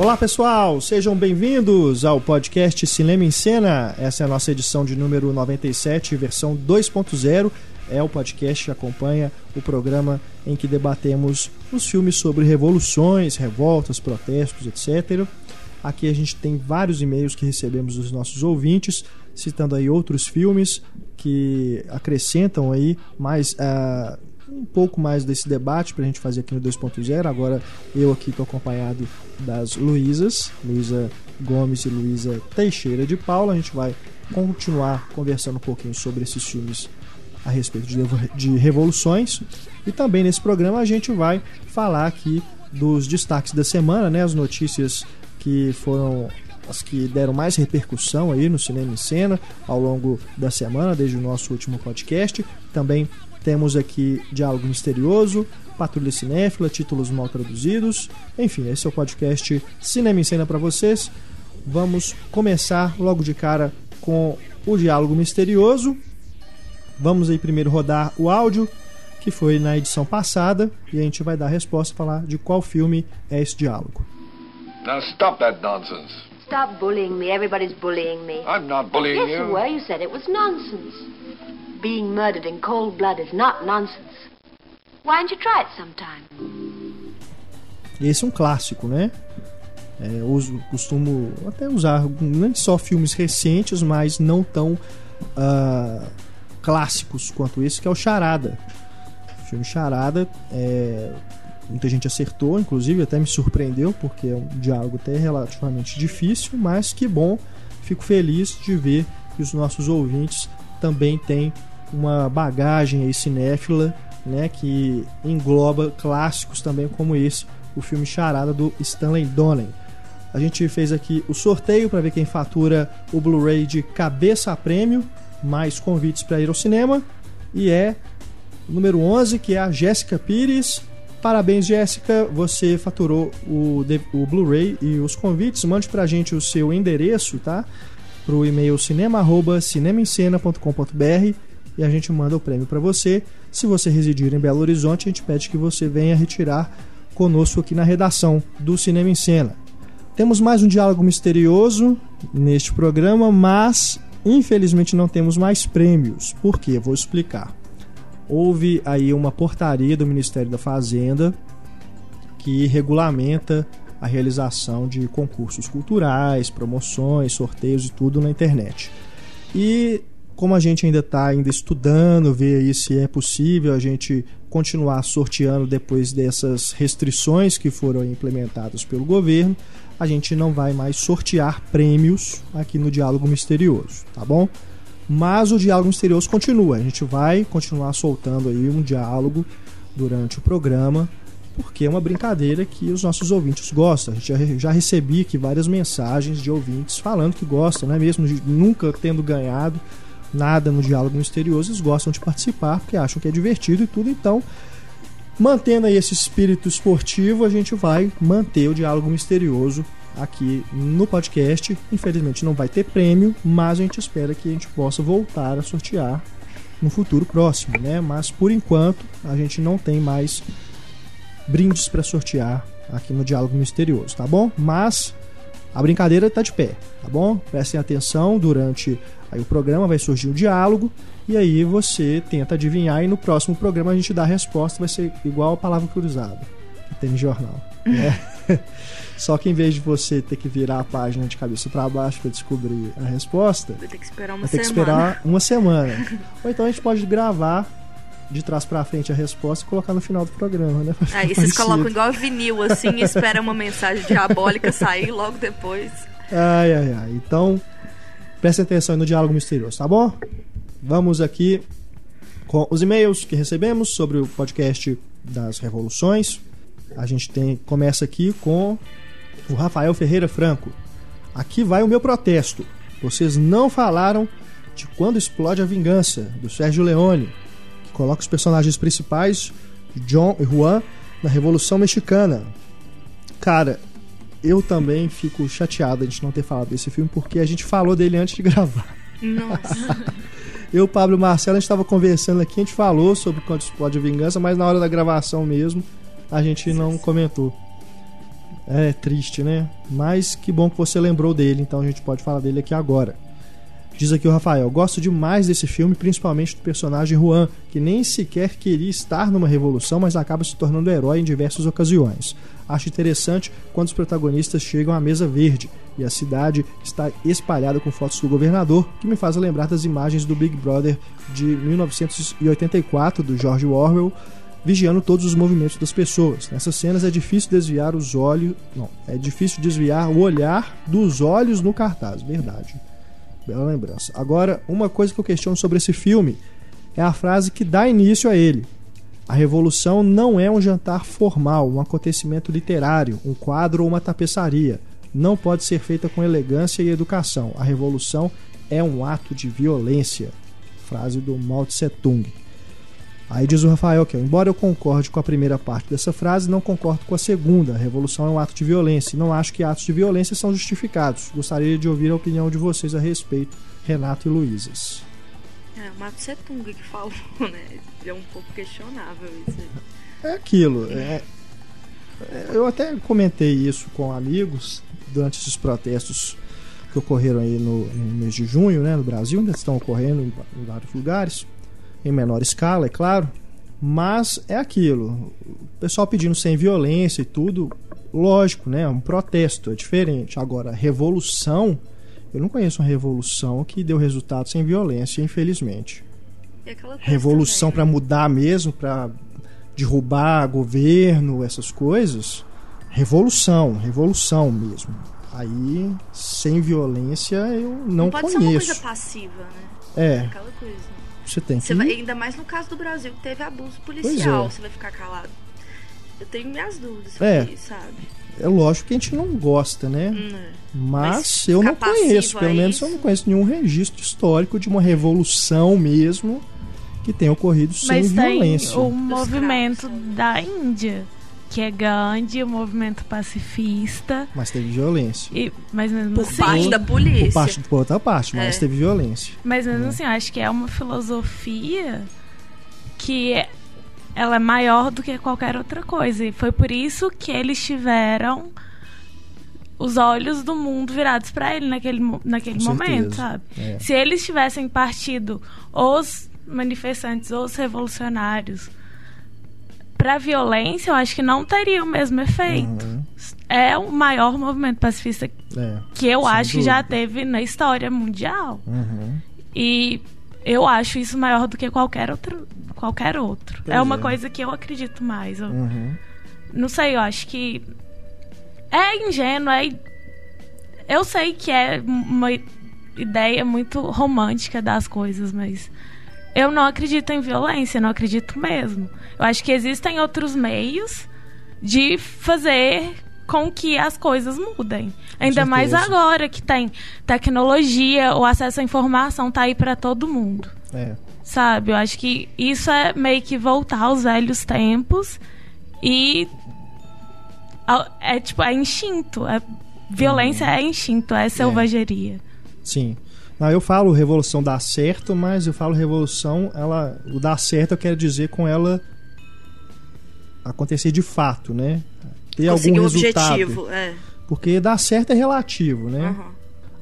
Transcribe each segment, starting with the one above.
Olá pessoal, sejam bem-vindos ao podcast Cinema em Cena. Essa é a nossa edição de número 97, versão 2.0. É o podcast que acompanha o programa em que debatemos os filmes sobre revoluções, revoltas, protestos, etc. Aqui a gente tem vários e-mails que recebemos dos nossos ouvintes, citando aí outros filmes que acrescentam aí mais uh, um pouco mais desse debate para a gente fazer aqui no 2.0. Agora eu aqui estou acompanhado das Luísas, Luísa Gomes e Luísa Teixeira de Paula. A gente vai continuar conversando um pouquinho sobre esses filmes a respeito de, revoluções. E também nesse programa a gente vai falar aqui dos destaques da semana, né? As notícias que foram as que deram mais repercussão aí no cinema em cena ao longo da semana, desde o nosso último podcast. Também temos aqui Diálogo Misterioso, Patrulha Cinéfila, títulos mal traduzidos. Enfim, esse é o podcast Cinema em Cena para vocês. Vamos começar logo de cara com o Diálogo Misterioso. Vamos aí primeiro rodar o áudio que foi na edição passada e a gente vai dar a resposta falar de qual filme é esse diálogo. Now stop that nonsense. Stop bullying me. Everybody's bullying me. I'm not bullying yes, you. you were. You said it was nonsense. Being murdered in cold blood is not nonsense. Why don't you try it sometime? Esse é um clássico, né? É, uso, costumo até usar não só filmes recentes, mas não tão uh, clássicos quanto esse, que é o Charada. O filme Charada é, muita gente acertou, inclusive até me surpreendeu, porque é um diálogo até relativamente difícil, mas que bom, fico feliz de ver que os nossos ouvintes também têm uma bagagem aí cinéfila, né, que engloba clássicos também como esse, o filme Charada do Stanley Donen. A gente fez aqui o sorteio para ver quem fatura o Blu-ray de cabeça a prêmio, mais convites para ir ao cinema, e é o número 11, que é a Jéssica Pires, Parabéns, Jéssica. Você faturou o, o Blu-ray e os convites. Mande pra gente o seu endereço, tá? Pro e-mail cinema@cinemaencena.com.br e a gente manda o prêmio para você. Se você residir em Belo Horizonte, a gente pede que você venha retirar conosco aqui na redação do Cinema em Cena. Temos mais um diálogo misterioso neste programa, mas infelizmente não temos mais prêmios. Por quê? Vou explicar houve aí uma portaria do Ministério da Fazenda que regulamenta a realização de concursos culturais, promoções, sorteios e tudo na internet. E como a gente ainda está ainda estudando, ver aí se é possível a gente continuar sorteando depois dessas restrições que foram implementadas pelo governo, a gente não vai mais sortear prêmios aqui no Diálogo Misterioso, tá bom? Mas o diálogo misterioso continua. A gente vai continuar soltando aí um diálogo durante o programa, porque é uma brincadeira que os nossos ouvintes gostam. A gente já, recebi aqui várias mensagens de ouvintes falando que gostam, não é mesmo? Nunca tendo ganhado nada no diálogo misterioso, eles gostam de participar porque acham que é divertido e tudo. Então, mantendo aí esse espírito esportivo, a gente vai manter o diálogo misterioso aqui no podcast. Infelizmente não vai ter prêmio, mas a gente espera que a gente possa voltar a sortear no futuro próximo, né? Mas por enquanto a gente não tem mais brindes para sortear aqui no Diálogo Misterioso, tá bom? Mas a brincadeira está de pé, tá bom? Prestem atenção durante aí o programa vai surgir um diálogo e aí você tenta adivinhar e no próximo programa a gente dá a resposta, vai ser igual a palavra cruzada que tem no jornal, né? Só que em vez de você ter que virar a página de cabeça para baixo para descobrir a resposta, vai ter que esperar uma semana. que esperar uma semana. Ou então a gente pode gravar de trás para frente a resposta e colocar no final do programa, né? Aí vocês colocam igual vinil assim e espera uma mensagem diabólica sair logo depois. Ai, ai, ai. Então, preste atenção no diálogo misterioso, tá bom? Vamos aqui com os e-mails que recebemos sobre o podcast das revoluções. A gente tem começa aqui com o Rafael Ferreira Franco. Aqui vai o meu protesto. Vocês não falaram de quando explode a vingança, do Sérgio Leone, coloca os personagens principais, John e Juan, na Revolução Mexicana. Cara, eu também fico chateado a gente não ter falado desse filme, porque a gente falou dele antes de gravar. Nossa. eu, Pablo e Marcelo, a gente estava conversando aqui, a gente falou sobre quando explode a vingança, mas na hora da gravação mesmo, a gente não comentou. É triste, né? Mas que bom que você lembrou dele, então a gente pode falar dele aqui agora. Diz aqui o Rafael: Gosto demais desse filme, principalmente do personagem Juan, que nem sequer queria estar numa revolução, mas acaba se tornando herói em diversas ocasiões. Acho interessante quando os protagonistas chegam à mesa verde e a cidade está espalhada com fotos do governador, que me faz lembrar das imagens do Big Brother de 1984 do George Orwell, vigiando todos os movimentos das pessoas. Nessas cenas é difícil desviar os olhos, não, é difícil desviar o olhar dos olhos no cartaz, verdade. Bela lembrança. Agora, uma coisa que eu questiono sobre esse filme é a frase que dá início a ele. A revolução não é um jantar formal, um acontecimento literário, um quadro ou uma tapeçaria. Não pode ser feita com elegância e educação. A revolução é um ato de violência. Frase do Mao Tse Tung. Aí diz o Rafael que, embora eu concorde com a primeira parte dessa frase, não concordo com a segunda. A revolução é um ato de violência. E não acho que atos de violência são justificados. Gostaria de ouvir a opinião de vocês a respeito, Renato e Luizas. É, o Mao Tse Tung que falou, né? É um pouco questionável isso aí. É aquilo. É, é, eu até comentei isso com amigos durante esses protestos que ocorreram aí no, no mês de junho, né, no Brasil, ainda estão ocorrendo em vários lugares, em menor escala, é claro. Mas é aquilo. O pessoal pedindo sem violência e tudo, lógico, né? É um protesto, é diferente. Agora, revolução, eu não conheço uma revolução que deu resultado sem violência, infelizmente. Revolução para mudar mesmo, para derrubar governo, essas coisas. Revolução, revolução mesmo. Aí, sem violência, eu não, Não pode ser uma conheço. coisa passiva, né? É, Aquela coisa. Você tem que. Você vai, ainda mais no caso do Brasil, que teve abuso policial, você vai ficar calado. Eu tenho minhas dúvidas sobre É. isso, sabe? É lógico que a gente não gosta, né? Hum, é. Mas, Mas eu não conheço, pelo menos isso- eu não conheço nenhum registro histórico de uma revolução mesmo que tenha ocorrido sem Mas violência. tem o movimento da Índia, que é Gandhi, o movimento pacifista. Mas teve violência. E, mas mesmo Por assim, parte da Por, polícia. parte, por outra parte, mas É. teve violência. Mas mesmo assim, eu acho que é uma filosofia que é- ela é maior do que qualquer outra coisa. E foi por isso que eles tiveram os olhos do mundo virados para ele naquele, naquele Com momento, certeza. sabe? É. Se eles tivessem partido os manifestantes, os revolucionários para violência, eu acho que não teria o mesmo efeito. Uhum. É o maior movimento pacifista É. que eu acho que já dúvida. teve na história mundial. Uhum. E eu acho isso maior do que qualquer outro. Qualquer outro. Pois é uma é. coisa que eu acredito mais. Eu Uhum. Não sei, eu acho que. É ingênuo, é. Eu sei que é uma ideia muito romântica das coisas, mas. Eu não acredito em violência, não acredito mesmo. Eu acho que existem outros meios de fazer com que as coisas mudem. Ainda mais agora que tem tecnologia, o acesso à informação tá aí para todo mundo. É. Sabe? Eu acho que isso é meio que voltar aos velhos tempos e. É tipo, é instinto. É, violência Uhum. é instinto, é selvageria. Sim. Não, eu falo revolução dá certo, mas eu falo revolução, ela, o dar certo eu quero dizer com ela acontecer de fato, né? Ter Conseguir algum resultado. objetivo. É. Porque dar certo é relativo, né? Aham.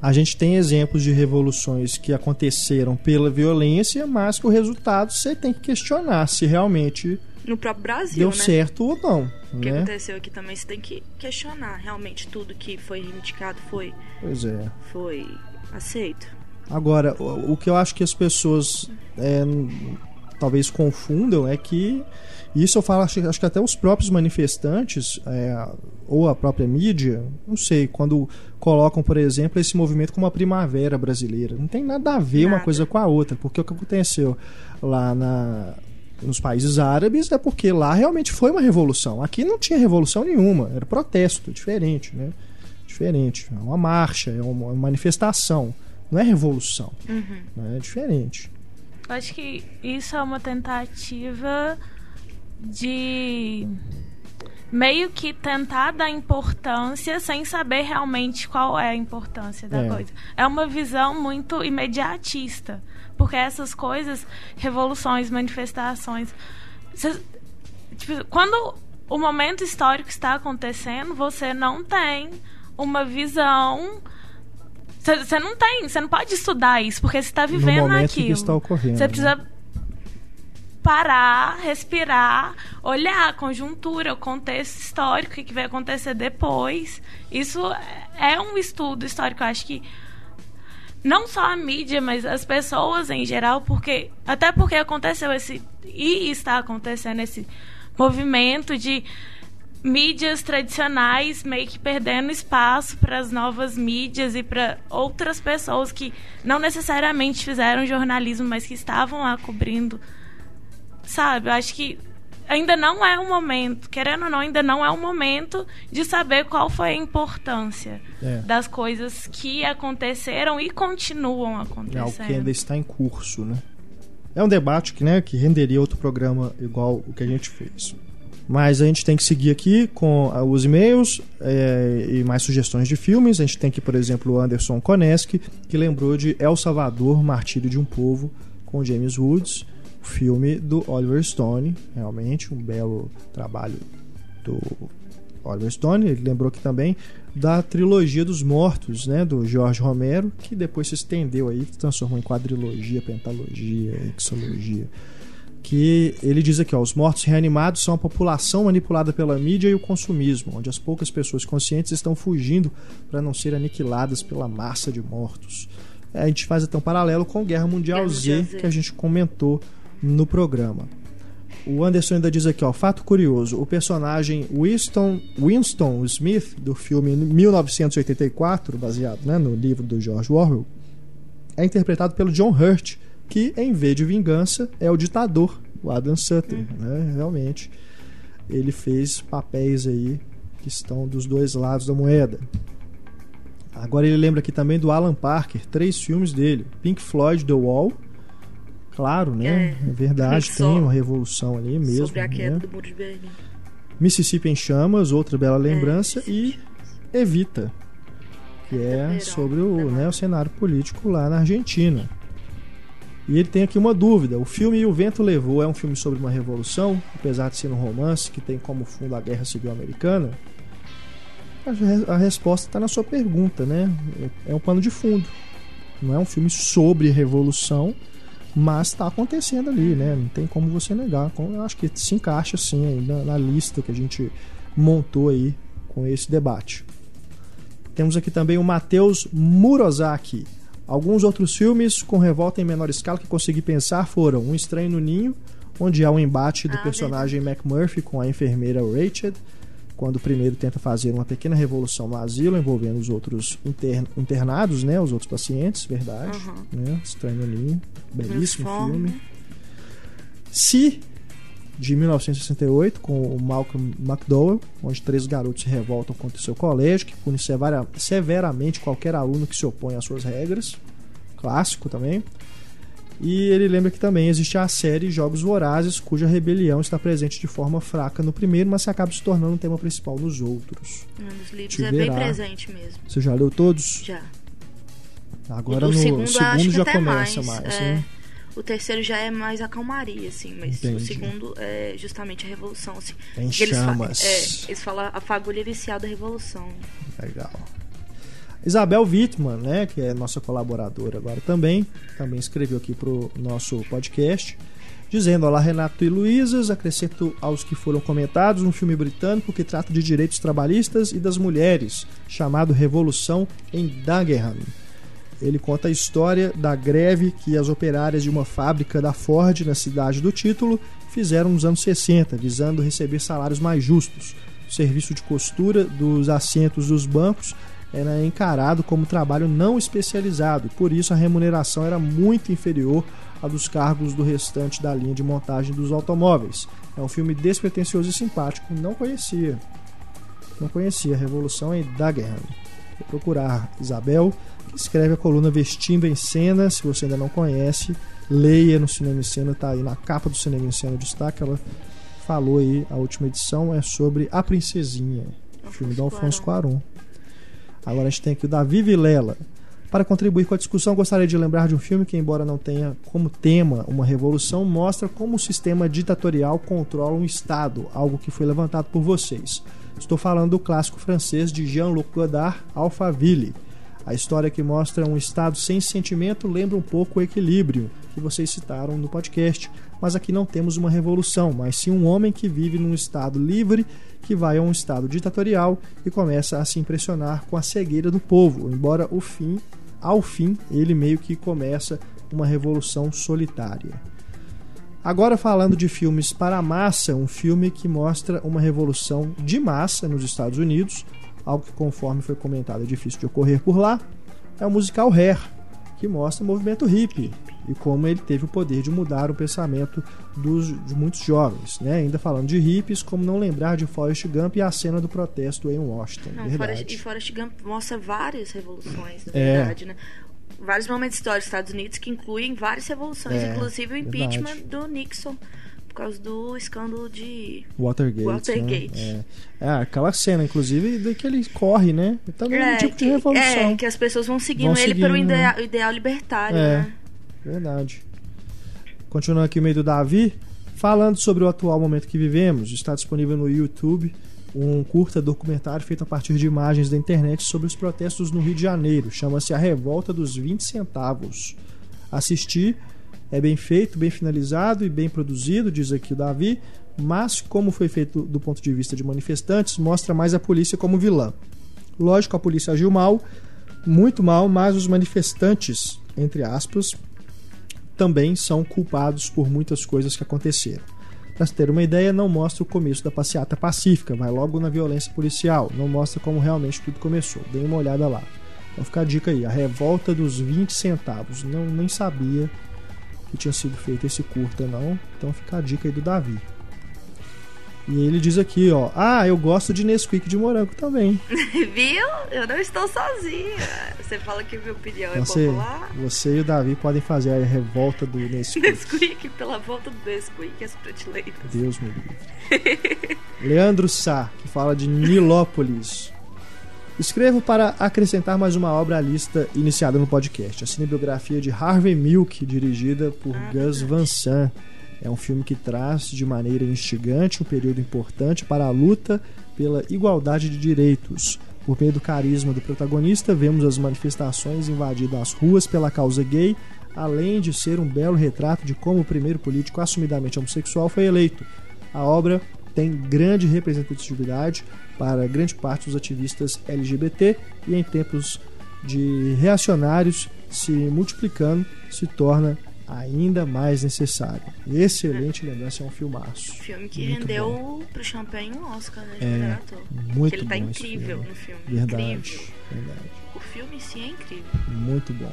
A gente tem exemplos de revoluções que aconteceram pela violência, mas que o resultado você tem que questionar se realmente No próprio Brasil, deu né? certo ou não. O que Né? aconteceu aqui também, você tem que questionar realmente tudo que foi reivindicado foi, Pois é. foi aceito. Agora, o, o que eu acho que as pessoas é, talvez confundam é que isso eu falo, acho, acho que até os próprios manifestantes é, ou a própria mídia, não sei, quando colocam, por exemplo, esse movimento como a primavera brasileira. Não tem nada a ver uma Nada. coisa com a outra, porque o que aconteceu lá na, nos países árabes é porque lá realmente foi uma revolução. Aqui não tinha revolução nenhuma, era protesto, diferente, né? Diferente. É uma marcha, é uma manifestação. Não é revolução. né? É diferente. Eu acho que isso é uma tentativa de meio que tentar dar importância sem saber realmente qual é a importância da É. coisa. É uma visão muito imediatista, porque essas coisas, revoluções, manifestações, tipo, quando o momento histórico está acontecendo, você não tem uma visão. Você não tem, você não pode estudar isso, porque você está vivendo no aquilo. Que está ocorrendo. Você precisa né? parar, respirar, olhar a conjuntura, o contexto histórico, o que vai acontecer depois. Isso é um estudo histórico, eu acho que não só a mídia, mas as pessoas em geral, porque até porque aconteceu esse e está acontecendo esse movimento de mídias tradicionais meio que perdendo espaço para as novas mídias e para outras pessoas que não necessariamente fizeram jornalismo, mas que estavam lá cobrindo. Sabe? Eu acho que ainda não é o momento, querendo ou não, ainda não é o momento de saber qual foi a importância é. das coisas que aconteceram e continuam acontecendo. É algo que ainda está em curso, né? É um debate que, né, que renderia outro programa igual o que a gente fez. Mas a gente tem que seguir aqui com os e-mails é, e mais sugestões de filmes. A gente tem aqui, por exemplo, o Anderson Koneski, que lembrou de El Salvador, Martírio de um Povo, com James Woods, o filme do Oliver Stone. Realmente um belo trabalho do Oliver Stone. Ele lembrou aqui também da trilogia dos mortos, né, do Jorge Romero, que depois se estendeu aí, se transformou em quadrilogia, pentalogia, exologia que ele diz aqui, ó, os mortos reanimados são a população manipulada pela mídia e o consumismo, onde as poucas pessoas conscientes estão fugindo para não ser aniquiladas pela massa de mortos. É, a gente faz até um paralelo com Guerra Mundial, Guerra Z, Z, que a gente comentou no programa. O Anderson ainda diz aqui, ó, fato curioso, o personagem Winston, Winston Smith do filme 1984, baseado né, no livro do George Orwell, é interpretado pelo John Hurt, que em vez de vingança é o ditador, o Adam Sutter, uhum. né? Realmente ele fez papéis aí que estão dos dois lados da moeda. Agora ele lembra aqui também do Alan Parker, três filmes dele: Pink Floyd, The Wall. Claro, né? É, é verdade, tem uma revolução ali mesmo. Sobre a queda né? do Muro de Berlim. Mississippi em Chamas, outra bela é, lembrança, é, e Evita, que é sobre o, né, o cenário político lá na Argentina. E ele tem aqui uma dúvida: o filme O Vento Levou é um filme sobre uma revolução, apesar de ser um romance que tem como fundo a Guerra Civil Americana? A, resposta está na sua pergunta, né? É um pano de fundo. Não é um filme sobre revolução, mas está acontecendo ali, né? Não tem como você negar. Eu acho que se encaixa sim na, na lista que a gente montou aí com esse debate. Temos aqui também o Matheus Murozaki. Alguns outros filmes com revolta em menor escala que consegui pensar foram Um Estranho no Ninho, onde há um embate do ah, personagem McMurphy com a enfermeira Rachel, quando o primeiro tenta fazer uma pequena revolução no asilo envolvendo os outros internados, né, os outros pacientes, verdade, uhum. né? Estranho no Ninho, belíssimo filme. Se de 1968, com o Malcolm McDowell, onde três garotos se revoltam contra o seu colégio, que pune severamente qualquer aluno que se opõe às suas regras. Clássico também. E ele lembra que também existe a série Jogos Vorazes, cuja rebelião está presente de forma fraca no primeiro, mas se acaba se tornando um tema principal nos outros. Nos livros é bem presente mesmo. Você já leu todos? Já. Agora no segundo, segundo já começa mais, mais é... né? O terceiro já é mais a calmaria, assim, mas Entendi. o segundo é justamente a revolução, assim. Em chamas. Eles, é, eles falam a fagulha inicial da revolução. Legal. Isabel Wittmann, né, que é nossa colaboradora agora também, também escreveu aqui pro nosso podcast, dizendo: Olá, Renato e Luísas, acrescento aos que foram comentados um filme britânico que trata de direitos trabalhistas e das mulheres, chamado Revolução em Dagenham ele conta a história da greve que as operárias de uma fábrica da Ford na cidade do título fizeram nos anos 60, visando receber salários mais justos. O serviço de costura dos assentos dos bancos era encarado como trabalho não especializado, e por isso a remuneração era muito inferior à dos cargos do restante da linha de montagem dos automóveis. É um filme despretensioso e simpático, não conhecia. Não conhecia a Revolução em Dagenham. Vou procurar Isabel escreve a coluna Vestindo em Cena. Se você ainda não conhece, leia no Cinema em Cena, tá aí na capa do Cinema em Cena destaque. Ela falou aí, a última edição é sobre A Princesinha, o filme do Alfonso Cuarón. Agora a gente tem aqui o Davi Vilela. Para contribuir com a discussão, gostaria de lembrar de um filme que, embora não tenha como tema uma revolução, mostra como o sistema ditatorial controla um Estado, algo que foi levantado por vocês. Estou falando do clássico francês de Jean-Luc Godard, Alphaville. A história que mostra um Estado sem sentimento lembra um pouco o equilíbrio que vocês citaram no podcast, mas aqui não temos uma revolução, mas sim um homem que vive num Estado livre que vai a um Estado ditatorial e começa a se impressionar com a cegueira do povo, embora o fim ao fim, ele meio que começa uma revolução solitária. Agora falando de filmes para a massa, um filme que mostra uma revolução de massa nos Estados Unidos, algo que conforme foi comentado é difícil de ocorrer por lá, é o musical Hair, que mostra o movimento hippie e como ele teve o poder de mudar o pensamento dos, de muitos jovens. Né? Ainda falando de hippies, como não lembrar de Forrest Gump e a cena do protesto em Washington. Não, Forrest, e Forrest Gump mostra várias revoluções, na é. verdade, né? Vários momentos históricos dos Estados Unidos que incluem várias revoluções, é, inclusive o impeachment verdade. do Nixon por causa do escândalo de Watergate. Watergate. Né? É. é. aquela cena, inclusive, de que ele corre, né? Também é, um tipo de revolução. É, que as pessoas vão seguindo vão ele seguindo, pelo ideal, ideal libertário, é. né? Verdade. Continuando aqui o meio do Davi, falando sobre o atual momento que vivemos, está disponível no YouTube um curta documentário feito a partir de imagens da internet sobre os protestos no Rio de Janeiro. Chama-se A Revolta dos 20 Centavos. Assistir é bem feito, bem finalizado e bem produzido, diz aqui o Davi, mas como foi feito do ponto de vista de manifestantes, mostra mais a polícia como vilã. Lógico, a polícia agiu mal, muito mal, mas os manifestantes, entre aspas, também são culpados por muitas coisas que aconteceram. Para ter uma ideia, não mostra o começo da passeata pacífica, vai logo na violência policial, não mostra como realmente tudo começou. Dê uma olhada lá. Então fica a dica aí, a revolta dos 20 centavos. Não nem sabia que tinha sido feito esse curta não, então fica a dica aí do Davi. E ele diz aqui, ó. Ah, eu gosto de Nesquik de morango também. Viu? Eu não estou sozinha. Você fala que minha opinião é você, é popular. Você e o Davi podem fazer a revolta do Nesquik. Nesquik, pela volta do Nesquik as prateleiras. Deus me livre. Leandro Sá, que fala de Nilópolis. Escrevo para acrescentar mais uma obra à lista iniciada no podcast. A cinebiografia de Harvey Milk, dirigida por ah, Gus Van Sant é um filme que traz de maneira instigante um período importante para a luta pela igualdade de direitos. Por meio do carisma do protagonista, vemos as manifestações invadindo as ruas pela causa gay, além de ser um belo retrato de como o primeiro político assumidamente homossexual foi eleito. A obra tem grande representatividade para grande parte dos ativistas LGBT e em tempos de reacionários se multiplicando se torna ainda mais necessário. Excelente lembrança, é um filmaço. Filme que muito rendeu bom. pro Champagne um Oscar, né? É, muito ele tá incrível filme. no filme. Verdade, incrível. verdade. O filme em si é incrível. Muito bom.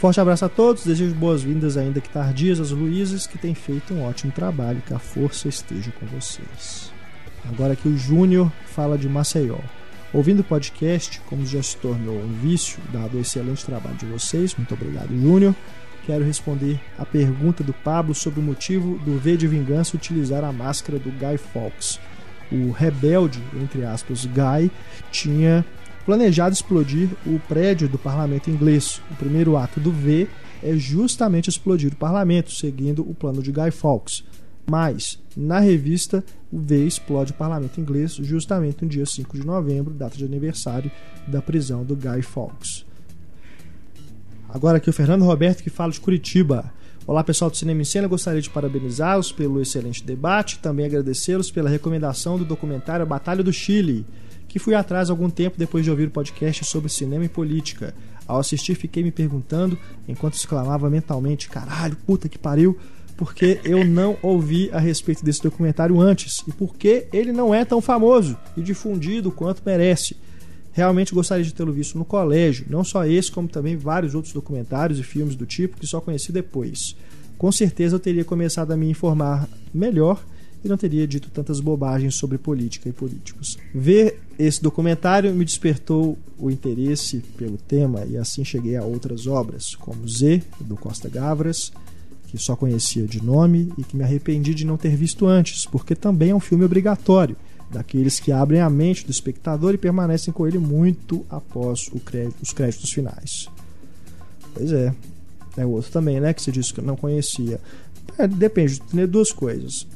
Forte abraço a todos, desejo boas-vindas ainda que tardias às Luísas, que têm feito um ótimo trabalho, que a força esteja com vocês. Agora aqui o Júnior fala de Maceió. Ouvindo o podcast, como já se tornou um vício, dado o excelente trabalho de vocês, muito obrigado, Júnior quero responder a pergunta do Pablo sobre o motivo do V de Vingança utilizar a máscara do Guy Fawkes. O rebelde, entre aspas, Guy, tinha planejado explodir o prédio do parlamento inglês. O primeiro ato do V é justamente explodir o parlamento, seguindo o plano de Guy Fawkes. Mas, na revista, o V explode o parlamento inglês justamente no dia 5 de novembro, data de aniversário da prisão do Guy Fawkes. Agora aqui o Fernando Roberto que fala de Curitiba. Olá pessoal do Cinema em Cena, gostaria de parabenizá-los pelo excelente debate, também agradecê-los pela recomendação do documentário Batalha do Chile, que fui atrás algum tempo depois de ouvir o podcast sobre cinema e política. Ao assistir, fiquei me perguntando, enquanto exclamava mentalmente: caralho, puta que pariu, porque eu não ouvi a respeito desse documentário antes e porque ele não é tão famoso e difundido quanto merece. Realmente gostaria de tê-lo visto no colégio, não só esse, como também vários outros documentários e filmes do tipo que só conheci depois. Com certeza eu teria começado a me informar melhor e não teria dito tantas bobagens sobre política e políticos. Ver esse documentário me despertou o interesse pelo tema e assim cheguei a outras obras, como Z, do Costa Gavras, que só conhecia de nome e que me arrependi de não ter visto antes, porque também é um filme obrigatório daqueles que abrem a mente do espectador e permanecem com ele muito após crédito, os créditos finais. Pois é. É o outro também, né? Que você disse que não conhecia. É, depende, tem duas coisas.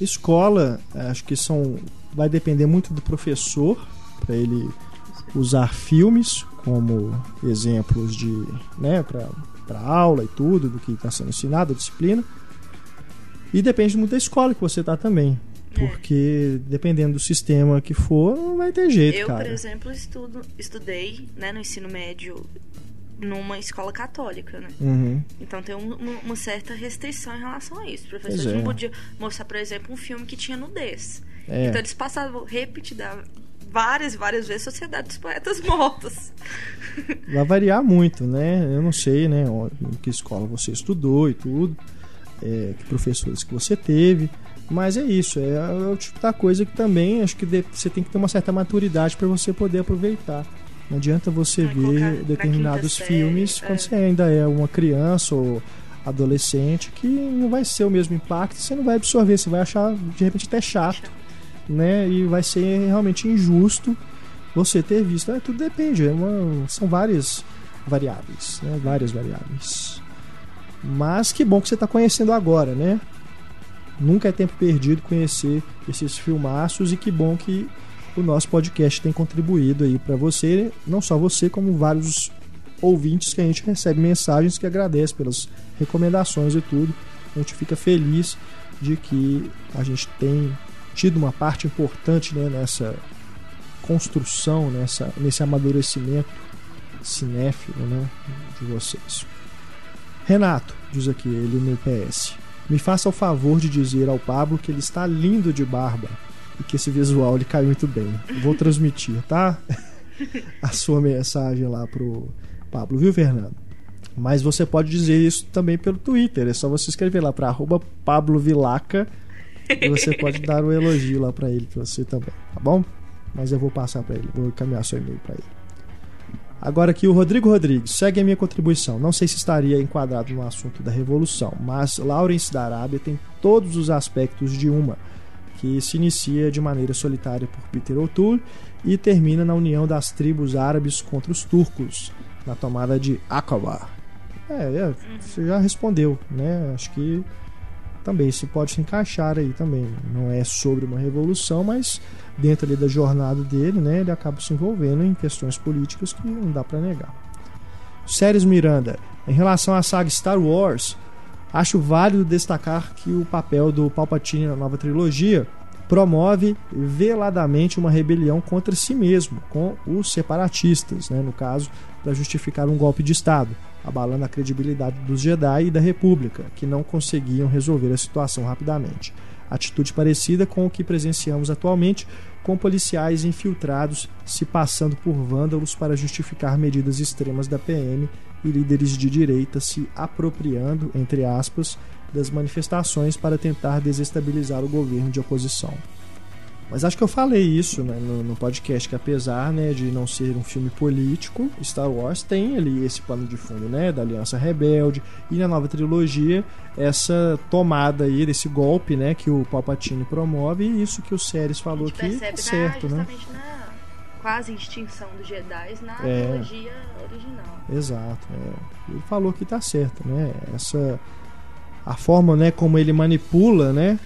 Escola, acho que são. Vai depender muito do professor para ele usar filmes como exemplos de, né, para aula e tudo do que está sendo ensinado, a disciplina. E depende muito da escola que você está também. É. Porque é. dependendo do sistema que for, não vai ter jeito, eu, cara. Eu, por exemplo, estudo, estudei né, no ensino médio numa escola católica, né? Uhum. Então tem um, uma certa restrição em relação a isso. O professor é. não podia mostrar, por exemplo, um filme que tinha nudez. É. Então eles passavam repetida várias várias vezes Sociedade dos Poetas Mortos. Vai variar muito, né? Eu não sei, né? Em que escola você estudou e tudo, é, que professores que você teve. Mas é isso, é, é o tipo da coisa que também acho que você tem que ter uma certa maturidade para você poder aproveitar. Não adianta você ver determinados filmes é. quando você ainda é uma criança ou adolescente que não vai ser o mesmo impacto, você não vai absorver, você vai achar de repente até chato, né? E vai ser realmente injusto você ter visto. É, tudo depende, é uma, são várias variáveis, né? Várias variáveis. Mas que bom que você está conhecendo agora, né? Nunca é tempo perdido conhecer esses filmaços e que bom que o nosso podcast tem contribuído aí para você, não só você, como vários ouvintes que a gente recebe mensagens que agradece pelas recomendações e tudo. A gente fica feliz de que a gente tem tido uma parte importante né, nessa construção, nessa, nesse amadurecimento cinéfilo né, de vocês. Renato, diz aqui ele no PS, me faça o favor de dizer ao Pablo que ele está lindo de barba e que esse visual ele cai muito bem. Vou transmitir, tá? A sua mensagem lá pro Pablo, viu, Fernando? Mas você pode dizer isso também pelo Twitter. É só você escrever lá para Pablo Vilaca e você pode dar um elogio lá para ele, pra você também, tá bom? Mas eu vou passar para ele, vou encaminhar seu e-mail para ele. Agora aqui o Rodrigo Rodrigues segue a minha contribuição. Não sei se estaria enquadrado no assunto da revolução, mas Lawrence da Arábia tem todos os aspectos de uma que se inicia de maneira solitária por Peter O'Toole e termina na união das tribos árabes contra os turcos, na tomada de Aqaba. É, é, você já respondeu, né? Acho que também se pode se encaixar aí também. Não é sobre uma revolução, mas dentro ali da jornada dele, né, ele acaba se envolvendo em questões políticas que não dá para negar. Séries Miranda, em relação à saga Star Wars, Acho válido destacar que o papel do Palpatine na nova trilogia promove veladamente uma rebelião contra si mesmo, com os separatistas, né, no caso, para justificar um golpe de Estado, abalando a credibilidade dos Jedi e da República, que não conseguiam resolver a situação rapidamente. Atitude parecida com o que presenciamos atualmente, com policiais infiltrados se passando por vândalos para justificar medidas extremas da PM e líderes de direita se apropriando, entre aspas, das manifestações para tentar desestabilizar o governo de oposição. Mas acho que eu falei isso né, no, no, podcast, que apesar né, de não ser um filme político, Star Wars tem ali esse pano de fundo né, da Aliança Rebelde e na nova trilogia essa tomada aí, desse golpe né, que o Palpatine promove e isso que o Séries falou aqui é certo. Na, né? na quase extinção dos Jedi na é, trilogia original. Exato. É. Ele falou que tá certo, né? Essa a forma, né, como ele manipula, né,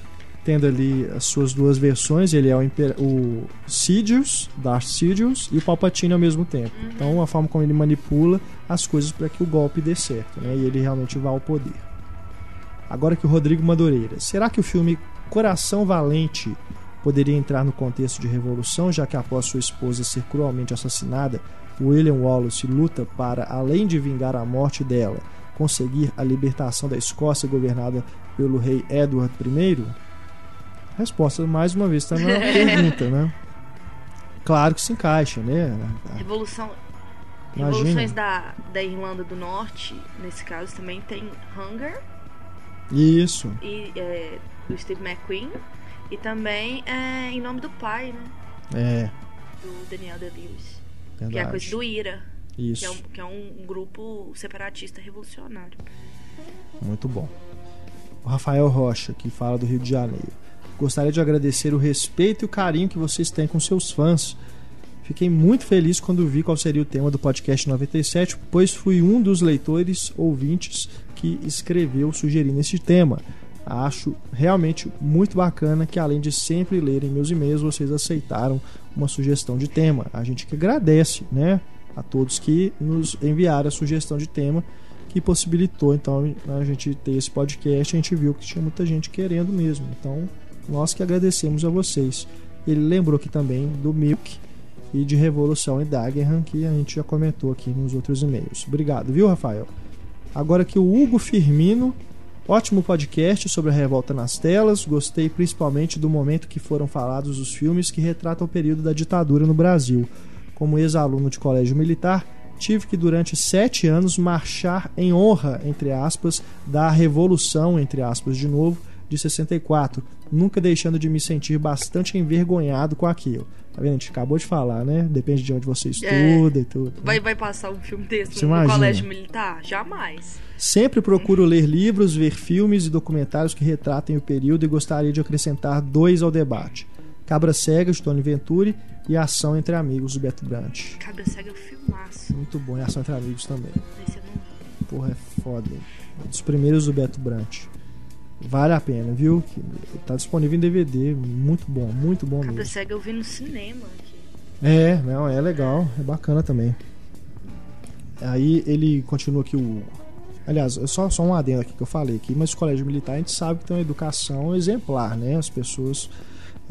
tendo ali as suas duas versões, ele é o, Imper o Sidious, Darth Sidious e o Palpatine ao mesmo tempo. Uhum. Então, a forma como ele manipula as coisas para que o golpe dê certo, né, e ele realmente vá ao poder. Agora que o Rodrigo Madureira, será que o filme Coração Valente poderia entrar no contexto de revolução, já que após sua esposa ser cruelmente assassinada, William Wallace luta para, além de vingar a morte dela, conseguir a libertação da Escócia governada pelo rei Edward I? Resposta, mais uma vez, está na pergunta, né? Claro que se encaixa, né? Revolução. Revoluções da, da Irlanda do Norte, nesse caso, também tem Hunger. Isso. E é, do Steve McQueen. E também é Em Nome do Pai, né? É. Do Daniel Day-Lewis. Que é a coisa do IRA. Isso. Que é, um, que é um grupo separatista revolucionário. Muito bom. O Rafael Rocha, que fala do Rio de Janeiro. Gostaria de agradecer o respeito e o carinho que vocês têm com seus fãs. Fiquei muito feliz quando vi qual seria o tema do podcast 97, pois fui um dos leitores ouvintes que escreveu sugerindo esse tema. Acho realmente muito bacana que, além de sempre lerem meus e-mails, vocês aceitaram uma sugestão de tema. A gente que agradece, né? A todos que nos enviaram a sugestão de tema, que possibilitou então a gente ter esse podcast. A gente viu que tinha muita gente querendo mesmo. Então, nós que agradecemos a vocês. Ele lembrou aqui também do Milk e de Revolução e Dagenham, que a gente já comentou aqui nos outros e-mails. Obrigado, viu, Rafael? Agora que o Hugo Firmino Ótimo podcast sobre a revolta nas telas. Gostei principalmente do momento que foram falados os filmes que retratam o período da ditadura no Brasil. Como ex-aluno de colégio militar, tive que durante sete anos marchar em honra, entre aspas, da Revolução, entre aspas, de novo, de 64, nunca deixando de me sentir bastante envergonhado com aquilo. Tá vendo? A gente acabou de falar, né? Depende de onde você estuda é. e tudo. Né? Vai, vai passar um filme desse no imagina. colégio militar? Jamais. Sempre procuro ler livros, ver filmes e documentários que retratem o período e gostaria de acrescentar dois ao debate. Cabra Cega, de Tony Venturi, e Ação Entre Amigos, do Beto Brant. Cabra Cega é um filmaço. Muito bom, e Ação Entre Amigos também. Esse não vi. Porra, é foda. Um dos primeiros do Beto Brant. Vale a pena, viu? Tá disponível em DVD. Muito bom, muito bom Cabra mesmo. Cega eu vi no cinema aqui. É, não, é legal, é bacana também. Aí ele continua aqui o. Aliás, só, só um adendo aqui que eu falei aqui, mas o colégio militar a gente sabe que tem uma educação exemplar, né? As pessoas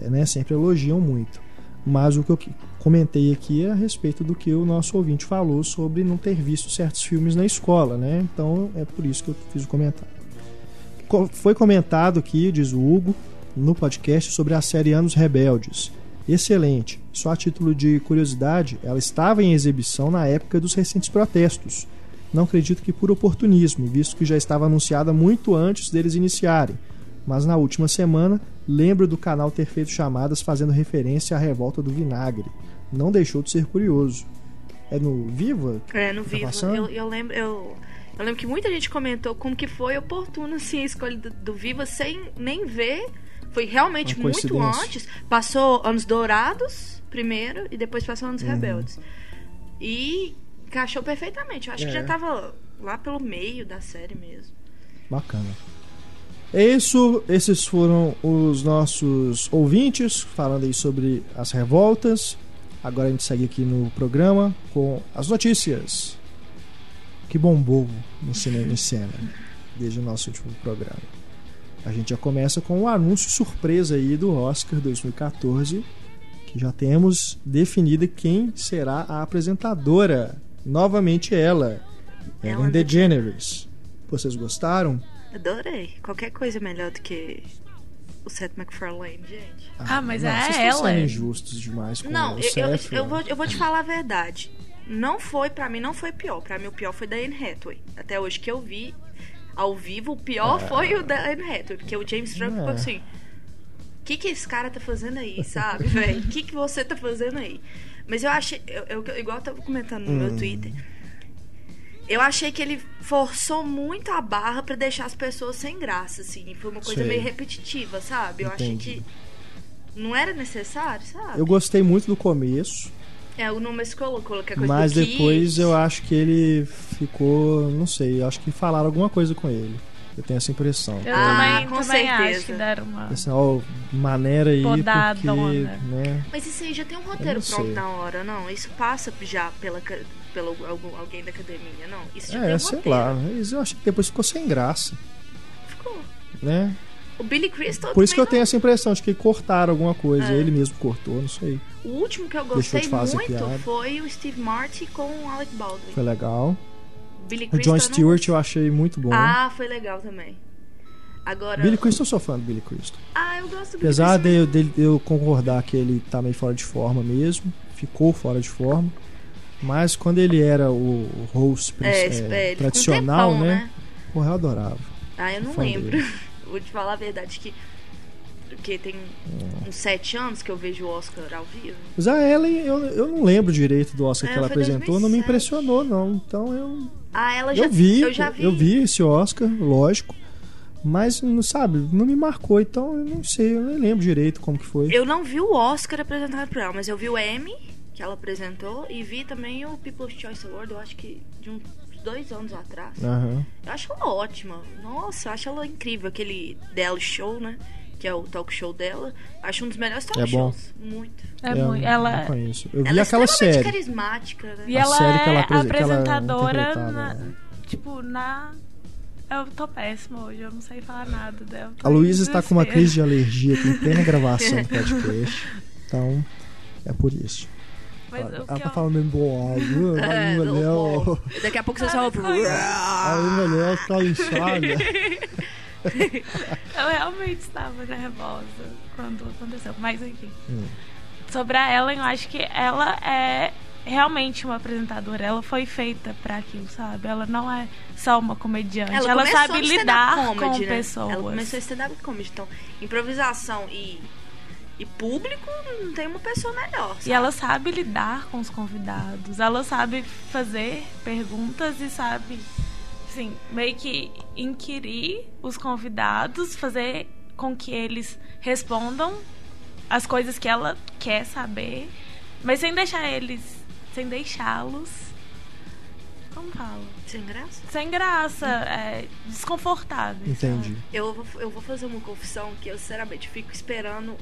é, né, sempre elogiam muito. Mas o que eu comentei aqui é a respeito do que o nosso ouvinte falou sobre não ter visto certos filmes na escola, né? Então é por isso que eu fiz o comentário foi comentado aqui, diz o Hugo, no podcast sobre a série Anos Rebeldes. Excelente. Só a título de curiosidade, ela estava em exibição na época dos recentes protestos. Não acredito que por oportunismo, visto que já estava anunciada muito antes deles iniciarem. Mas na última semana, lembro do canal ter feito chamadas fazendo referência à revolta do vinagre. Não deixou de ser curioso. É no Viva? É, no tá Viva. Eu, eu, lembro. Eu eu lembro que muita gente comentou como que foi oportuno assim, a escolha do, do Viva sem nem ver. Foi realmente muito antes. Passou anos dourados primeiro e depois passou anos uhum. rebeldes. E encaixou perfeitamente. Eu acho é. que já tava lá pelo meio da série mesmo. Bacana. É isso, esses foram os nossos ouvintes falando aí sobre as revoltas. Agora a gente segue aqui no programa com as notícias que bombou no cinema em cena desde o nosso último programa. A gente já começa com o anúncio surpresa aí do Oscar 2014, que já temos definida quem será a apresentadora. Novamente ela, Ellen DeGeneres. Vocês gostaram? Adorei. Qualquer coisa melhor do que o Seth MacFarlane, gente. Ah, ah mas não, é vocês ela. Vocês injustos demais com não, o Seth. Eu, eu, eu, vou, eu vou te falar a verdade não foi, para mim, não foi pior. Para mim, o pior foi da Anne Hathaway. Até hoje que eu vi ao vivo, o pior é. foi o da Anne Hathaway. Porque o James Trump ficou é. assim... O que, que esse cara tá fazendo aí, sabe, velho? O que, que você tá fazendo aí? Mas eu achei... Eu, eu, igual eu tava comentando no hum. meu Twitter... Eu achei que ele forçou muito a barra para deixar as pessoas sem graça, assim. Foi uma coisa Sei. meio repetitiva, sabe? Eu Entendi. achei que não era necessário, sabe? Eu gostei muito do começo. É, o número colocou qualquer coisa Mas depois eu acho que ele ficou, não sei, eu acho que falaram alguma coisa com ele. Eu tenho essa impressão. Eu ah, também, com também certeza. acho que deram uma ó, maneira aí Podada, porque, né? Mas isso aí já tem um roteiro pronto na hora, não? Isso passa já pela pelo alguém da academia, não? Isso já é, tem um sei roteiro. lá. Eu acho que depois ficou sem graça. Ficou. Né? O Billy Crystal Por isso que eu tenho essa impressão de que cortaram alguma coisa. É. Ele mesmo cortou, não sei. O último que eu gostei muito foi o Steve Martin com o Alec Baldwin. Foi legal. Billy o John Stewart eu achei muito bom. Ah, foi legal também. Agora... Billy Crystal, eu sou fã do Billy Crystal. Ah, eu gosto do Billy Apesar de, de, eu concordar que ele tá meio fora de forma mesmo, ficou fora de forma. Mas quando ele era o host é, é, tradicional, tempão, né? né? Porra, eu adorava. Ah, eu não lembro. Dele. Vou te falar a verdade que porque tem uns sete anos que eu vejo o Oscar ao vivo. Mas a Ellen, eu, eu não lembro direito do Oscar é, que ela apresentou, 2007. não me impressionou, não. Então eu. Ah, ela já eu vi, eu já vi. Eu vi esse Oscar, lógico. Mas, não sabe, não me marcou, então eu não sei, eu nem lembro direito como que foi. Eu não vi o Oscar apresentado por ela, mas eu vi o Emmy, que ela apresentou, e vi também o People's Choice Award, eu acho que de uns dois anos atrás. Aham. Eu acho ela ótima. Nossa, eu acho ela incrível. Aquele Daily Show, né? Que é o talk show dela. Acho um dos melhores talk É bom. shows. Muito. É Eu muito. Ela, conheço. Eu vi ela é aquela série. carismática, né? e A ela série que ela é apresen- que ela apresentadora, interpretava, na- né? tipo, na... Eu tô péssima hoje, eu não sei falar nada dela. A Luísa está com uma crise de alergia aqui em plena gravação do podcast. Então, é por isso. Mas Ela tá eu- falando mesmo boado. É. Daqui a pouco você só ouve. Aí, Manel, tá inchada. Eu realmente estava nervosa quando aconteceu. Mas enfim. Hum. Sobre a Ellen, eu acho que ela é realmente uma apresentadora. Ela foi feita pra aquilo, sabe? Ela não é só uma comediante. Ela, começou sabe lidar comedy, com né? pessoas. Ela começou em stand-up comedy. Então, improvisação e, e público, não tem uma pessoa melhor. E sabe? ela sabe lidar com os convidados. Ela sabe fazer perguntas e sabe, assim, meio que inquirir os convidados, fazer com que eles respondam as coisas que ela quer saber, mas sem deixar eles, sem deixá-los, como fala? Sem graça? Sem graça, é, desconfortáveis. Entendi. Eu vou, eu vou fazer uma confissão que eu, sinceramente, fico esperando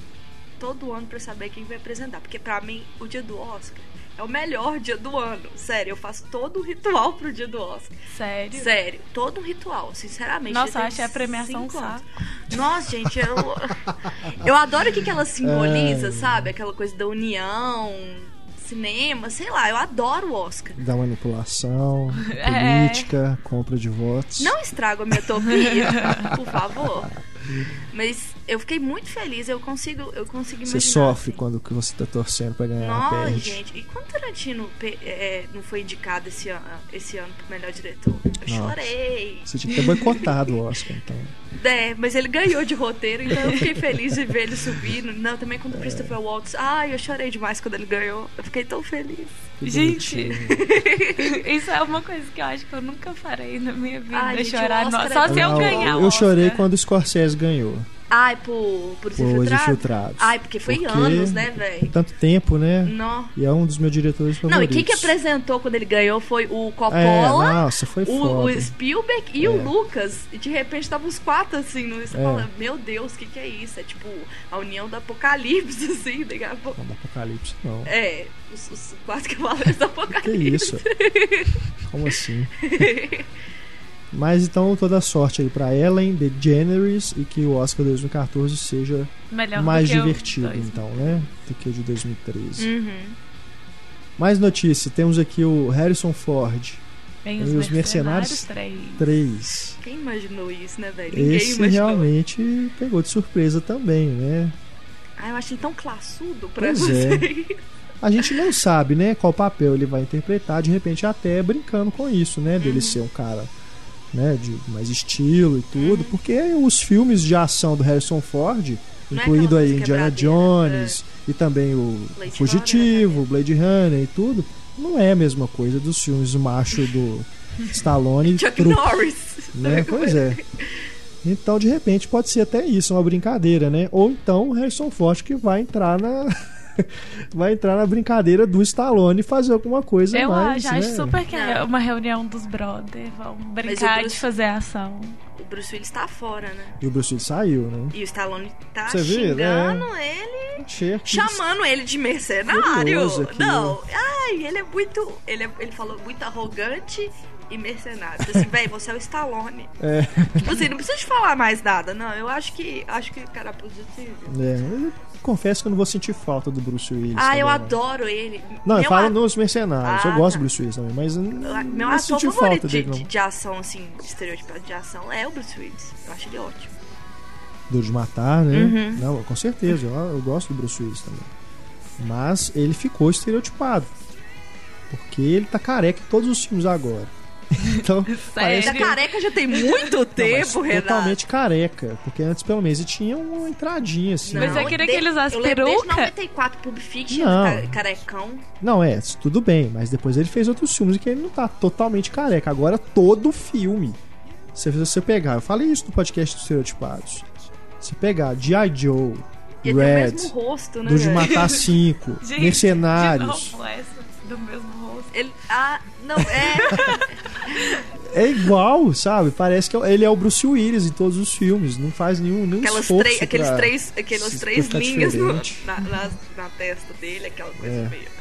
todo ano pra saber quem vai apresentar. Porque pra mim, o dia do Oscar é o melhor dia do ano. Sério, eu faço todo um ritual pro dia do Oscar. Sério. Sério, todo um ritual, sinceramente. Nossa, já tem acho a premiação saco. Nossa, gente, eu. eu adoro o que, que ela simboliza, É. sabe? Aquela coisa da união, cinema, sei lá, eu adoro o Oscar. Da manipulação, É. política, compra de votos. Não estrago a minha utopia, por favor. Mas eu fiquei muito feliz, eu consigo, eu consigo imaginar. Você sofre assim. quando que você tá torcendo pra ganhar Nossa, perde. gente, e quando Tarantino pe- é, não foi indicado esse ano, esse ano pro melhor diretor? Eu Nossa. chorei. Você tinha que ter boicotado o Oscar, então. É, mas ele ganhou de roteiro, então eu fiquei feliz de ver ele subindo. Não, também quando o Christopher Waltz. Ai, eu chorei demais quando ele ganhou. Eu fiquei tão feliz. Que Gente, isso é uma coisa que eu acho que eu nunca farei na minha vida. Ai, gente, chorar o no Só é se eu ganhar Eu chorei quando o Scorsese ganhou. Ai, por, por, os Por Os infiltrados? Ai, porque foi Porque anos, né, velho? Tanto tempo, né? Não. E é um dos meus diretores Não, e favoritos. quem que apresentou quando ele ganhou foi o É, Coppola, nossa, foi o, o Spielberg e É. o Lucas. E de repente estavam os quatro assim, no, você É. fala, meu Deus, o que, que é isso? É tipo a união do apocalipse, assim, daqui a pouco. Não, do Apocalipse, não. É, os, os quatro cavaleiros do Que apocalipse. isso? Como assim? Mas então toda sorte aí pra Ellen DeGeneres e que o Oscar 2014 seja Melhor mais divertido, dois. então, né? Do que o de 2013. Uhum. Mais notícia, temos aqui o Harrison Ford Vem E os, os Mercenários, Mercenários? 3. 3. Quem imaginou isso, né, velho? Ninguém Esse imaginou. realmente pegou de surpresa também, né? Ah, eu achei tão classudo pra Pois você. A gente não sabe, né, qual papel ele vai interpretar, de repente até brincando com isso, né, dele ser um cara, né, de mais estilo e tudo, porque os filmes de ação do Harrison Ford, Não é incluindo aquela aí coisa Indiana Jones e também o Blade Fugitivo, Runner, né? Blade Runner e tudo, não é a mesma coisa dos filmes macho do Stallone, Chuck truque, Norris. né? Pois é. Então, de repente, pode ser até isso, uma brincadeira, né? Ou então o Harrison Ford que vai entrar na. vai entrar na brincadeira do Stallone e fazer alguma coisa Eu mais. acho, né? acho super que é uma reunião dos brothers. Vão brincar Bruce- de fazer ação. O Bruce Willis tá fora, né? E o Bruce Willis saiu, né? E o Stallone tá Você vê, xingando ele, Achei aqui- chamando ele de mercenário. Aqui, Não, ai, ele é muito. Ele, é- ele falou muito arrogante e mercenário. Assim, véi, você é o Stallone. É, Tipo assim, não precisa de falar mais nada, não. Eu acho que acho que o cara é positivo. é, eu confesso que eu não vou sentir falta do Bruce Willis. Ah, eu também, não. adoro ele. Não, eu Meu falo a- nos mercenários. Ah, eu gosto tá. do Bruce Willis também, mas eu não, Meu não ator senti falta favorito de, dele, não. de, de ação, assim, estereotipado de ação, é o Bruce Willis. Eu acho ele ótimo. Duro de matar, né? Uhum. Não, com certeza, eu, eu gosto do Bruce Willis também. Mas ele ficou estereotipado. Porque ele tá careca em todos os filmes agora. Então, parece Da que- careca já tem muito Não, tempo, Renato. totalmente careca. Porque antes, pelo menos, ele tinha uma entradinha, assim. Mas né? eu queria que ele usasse eu lembro desde peruca. 94, Pulp Fiction, Não. ca- carecão. Não, é, tudo bem. Mas depois ele fez outros filmes que ele não tá totalmente careca. Agora todo filme. Se você pegar, eu falei isso no podcast dos estereotipados. Se pegar G.I. Joe, Red, tem o mesmo rosto, né? do de matar cinco, Gente, mercenários. De novo essa do mesmo rosto. Ele, ah, não, é. É igual, sabe? Parece que ele é o Bruce Willis em todos os filmes. Não faz nenhum, nenhum Aquelas esforço três, aqueles pra três, aquelas três linhas no- na, na, na testa dele, aquela coisa É. meio.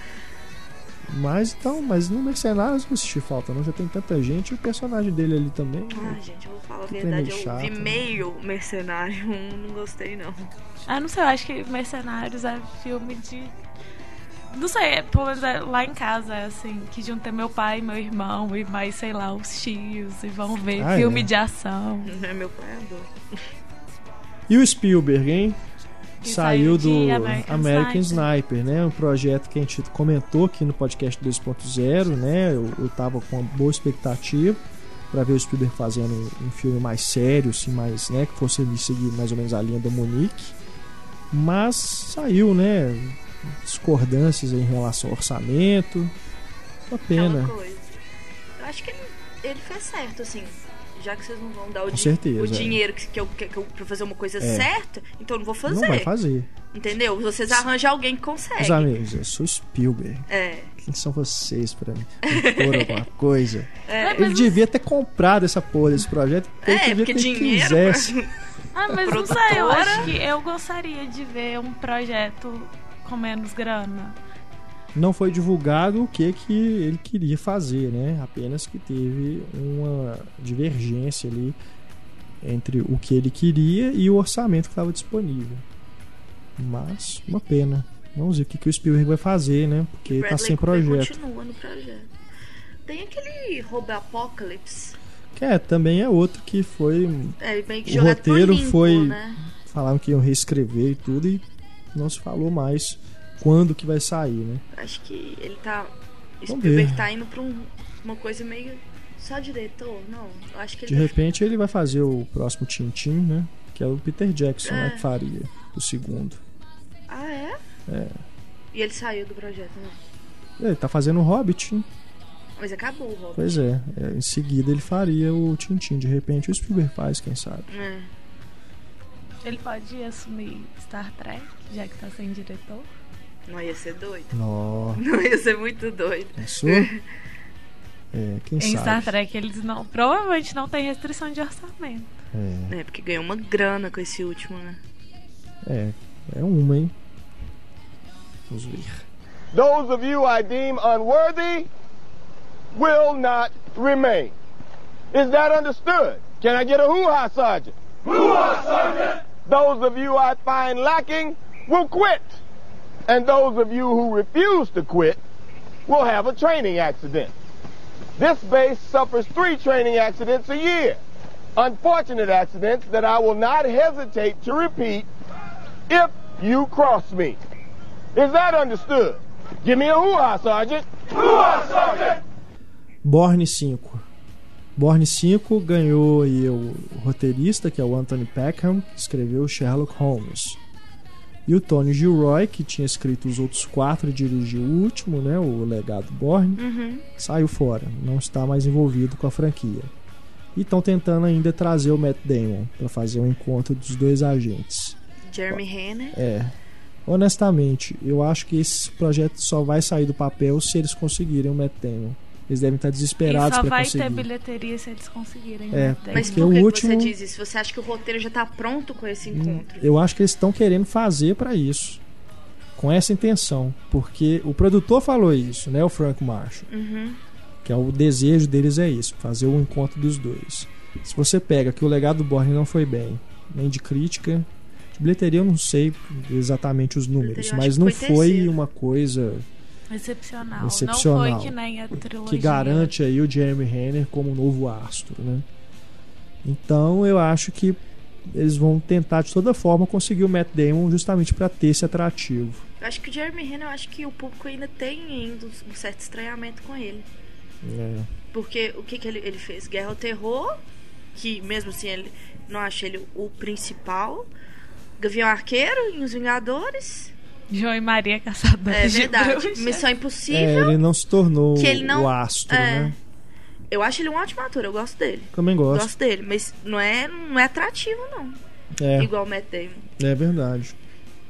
Mas então, mas no Mercenários não assisti falta, não. Já tem tanta gente e o personagem dele ali também. Ah, gente, eu vou falar a Que verdade. Eu chato, vi né? meio Mercenário 1, não gostei não. Ah, não sei, eu acho que Mercenários é filme de. Não sei, é, pelo menos é lá em casa, é assim, que junta meu pai, meu irmão e mais, sei lá, os tios e vão ver Ah, filme é? de ação. Meu pai é adora. E o Spielberg, hein? Que Saiu saiu do American, American Sniper. né? Um projeto que a gente comentou aqui no podcast 2.0, né? Eu, eu tava com uma boa expectativa para ver o Spielberg fazendo um filme mais sério, assim, mais, né? Que fosse seguir mais ou menos a linha da Monique. Mas saiu, né? Discordâncias em relação ao orçamento. Uma pena. Aquela coisa. Eu acho que ele, ele fez certo, assim. Já que vocês não vão dar o, certeza, o é. dinheiro que, que eu, que, que eu pra fazer uma coisa É. certa, então eu não vou fazer. Não vai fazer. Entendeu? Vocês arranjam alguém que consegue. Meus amigos, eu sou Spielberg. É. Quem são vocês pra me impor alguma coisa? É, Ele mas, devia ter comprado essa porra desse projeto. É, porque dinheiro. quisesse. ah, mas não sei, eu acho que eu gostaria de ver um projeto com menos grana. Não foi divulgado o que, que ele queria fazer, né? Apenas que teve uma divergência ali entre o que ele queria e o orçamento que estava disponível. Mas, uma pena. Vamos ver o que, que o Spielberg vai fazer, né? Porque tá sem projeto. continua no projeto. Tem aquele Robo Apocalypse. Que é, também é outro que foi. É, meio que O roteiro limbo, foi- Né? Falaram que iam reescrever e tudo e não se falou mais quando que vai sair, né? Acho que ele tá. Spielberg tá indo pra um- uma coisa meio. Só diretor? Não. Acho que ele De vai repente ele vai fazer o próximo Tintin, né? Que é o Peter Jackson, né? É. Que faria o segundo. Ah, é? É. E ele saiu do projeto, né? Ele tá fazendo o Hobbit, hein? Mas acabou o Robert. Pois é. É, Em seguida ele faria o Tintin. De repente o Spielberg faz, quem sabe. É. Ele pode assumir Star Trek, já que tá sem diretor. Não ia ser doido. Nossa, Não ia ser muito doido. pensou? É, quem Em sabe. Star Trek eles não. Provavelmente não tem restrição de orçamento. É, É, porque ganhou uma grana com esse último, né? é, é uma, hein? Vamos ver. Those of you I deem unworthy will not remain. Is that understood? Can I get a hoo-ha, Sergeant? Hoo-ha, Sergeant! Those of you I find lacking will quit. And those of you who refuse to quit will have a training accident. This base suffers three training accidents a year. Unfortunate accidents that I will not hesitate to repeat if you cross me. Is that understood? Give me a hoo-ha, Sergeant. Hoo-ha, Sergeant! Borne 5. Borne 5 ganhou aí o roteirista, que é o Anthony Peckham, que escreveu Sherlock Holmes. E o Tony Gilroy, que tinha escrito os outros quatro e dirigiu o último, né, o Legado Borne, Uhum. saiu fora, não está mais envolvido com a franquia. E estão tentando ainda trazer o Matt Damon para fazer um encontro dos dois agentes. Jeremy Renner. É. Honestamente, eu acho que esse projeto só vai sair do papel se eles conseguirem o Matt Damon. Eles devem estar desesperados só para vai conseguir. ter bilheteria se eles conseguirem. É, né? Mas Porque por o que, que último- você diz isso? Você acha que o roteiro já tá pronto com esse encontro? Eu acho que eles estão querendo fazer para isso. Com essa intenção. Porque o produtor falou isso, né? O Frank Marshall. Uhum. Que é o desejo deles é isso, fazer o encontro dos dois. Se você pega que o legado do Borne não foi bem, nem de crítica, de bilheteria eu não sei exatamente os números, mas não foi foi terceiro. uma coisa Excepcional. Excepcional. Não foi que nem a trilogia. que garante aí o Jeremy Renner como um novo astro, né? Então eu acho que eles vão tentar de toda forma conseguir o Matt Damon justamente para ter esse atrativo. Eu acho que o Jeremy Renner, eu acho que o público ainda tem ainda um certo estranhamento com ele. É. Porque o que, que ele, ele fez? Guerra ao Terror, que mesmo assim ele não acha ele o principal. Gavião Arqueiro em Os Vingadores. João e Maria Caçadores É de verdade. Missão É, Impossível. ele não se tornou Que ele não- o astro, é. né? Eu acho ele um ótimo ator, eu gosto dele. Também gosto. Gosto dele, mas não é, não é atrativo, não. É, Igual o Matt Damon. é verdade.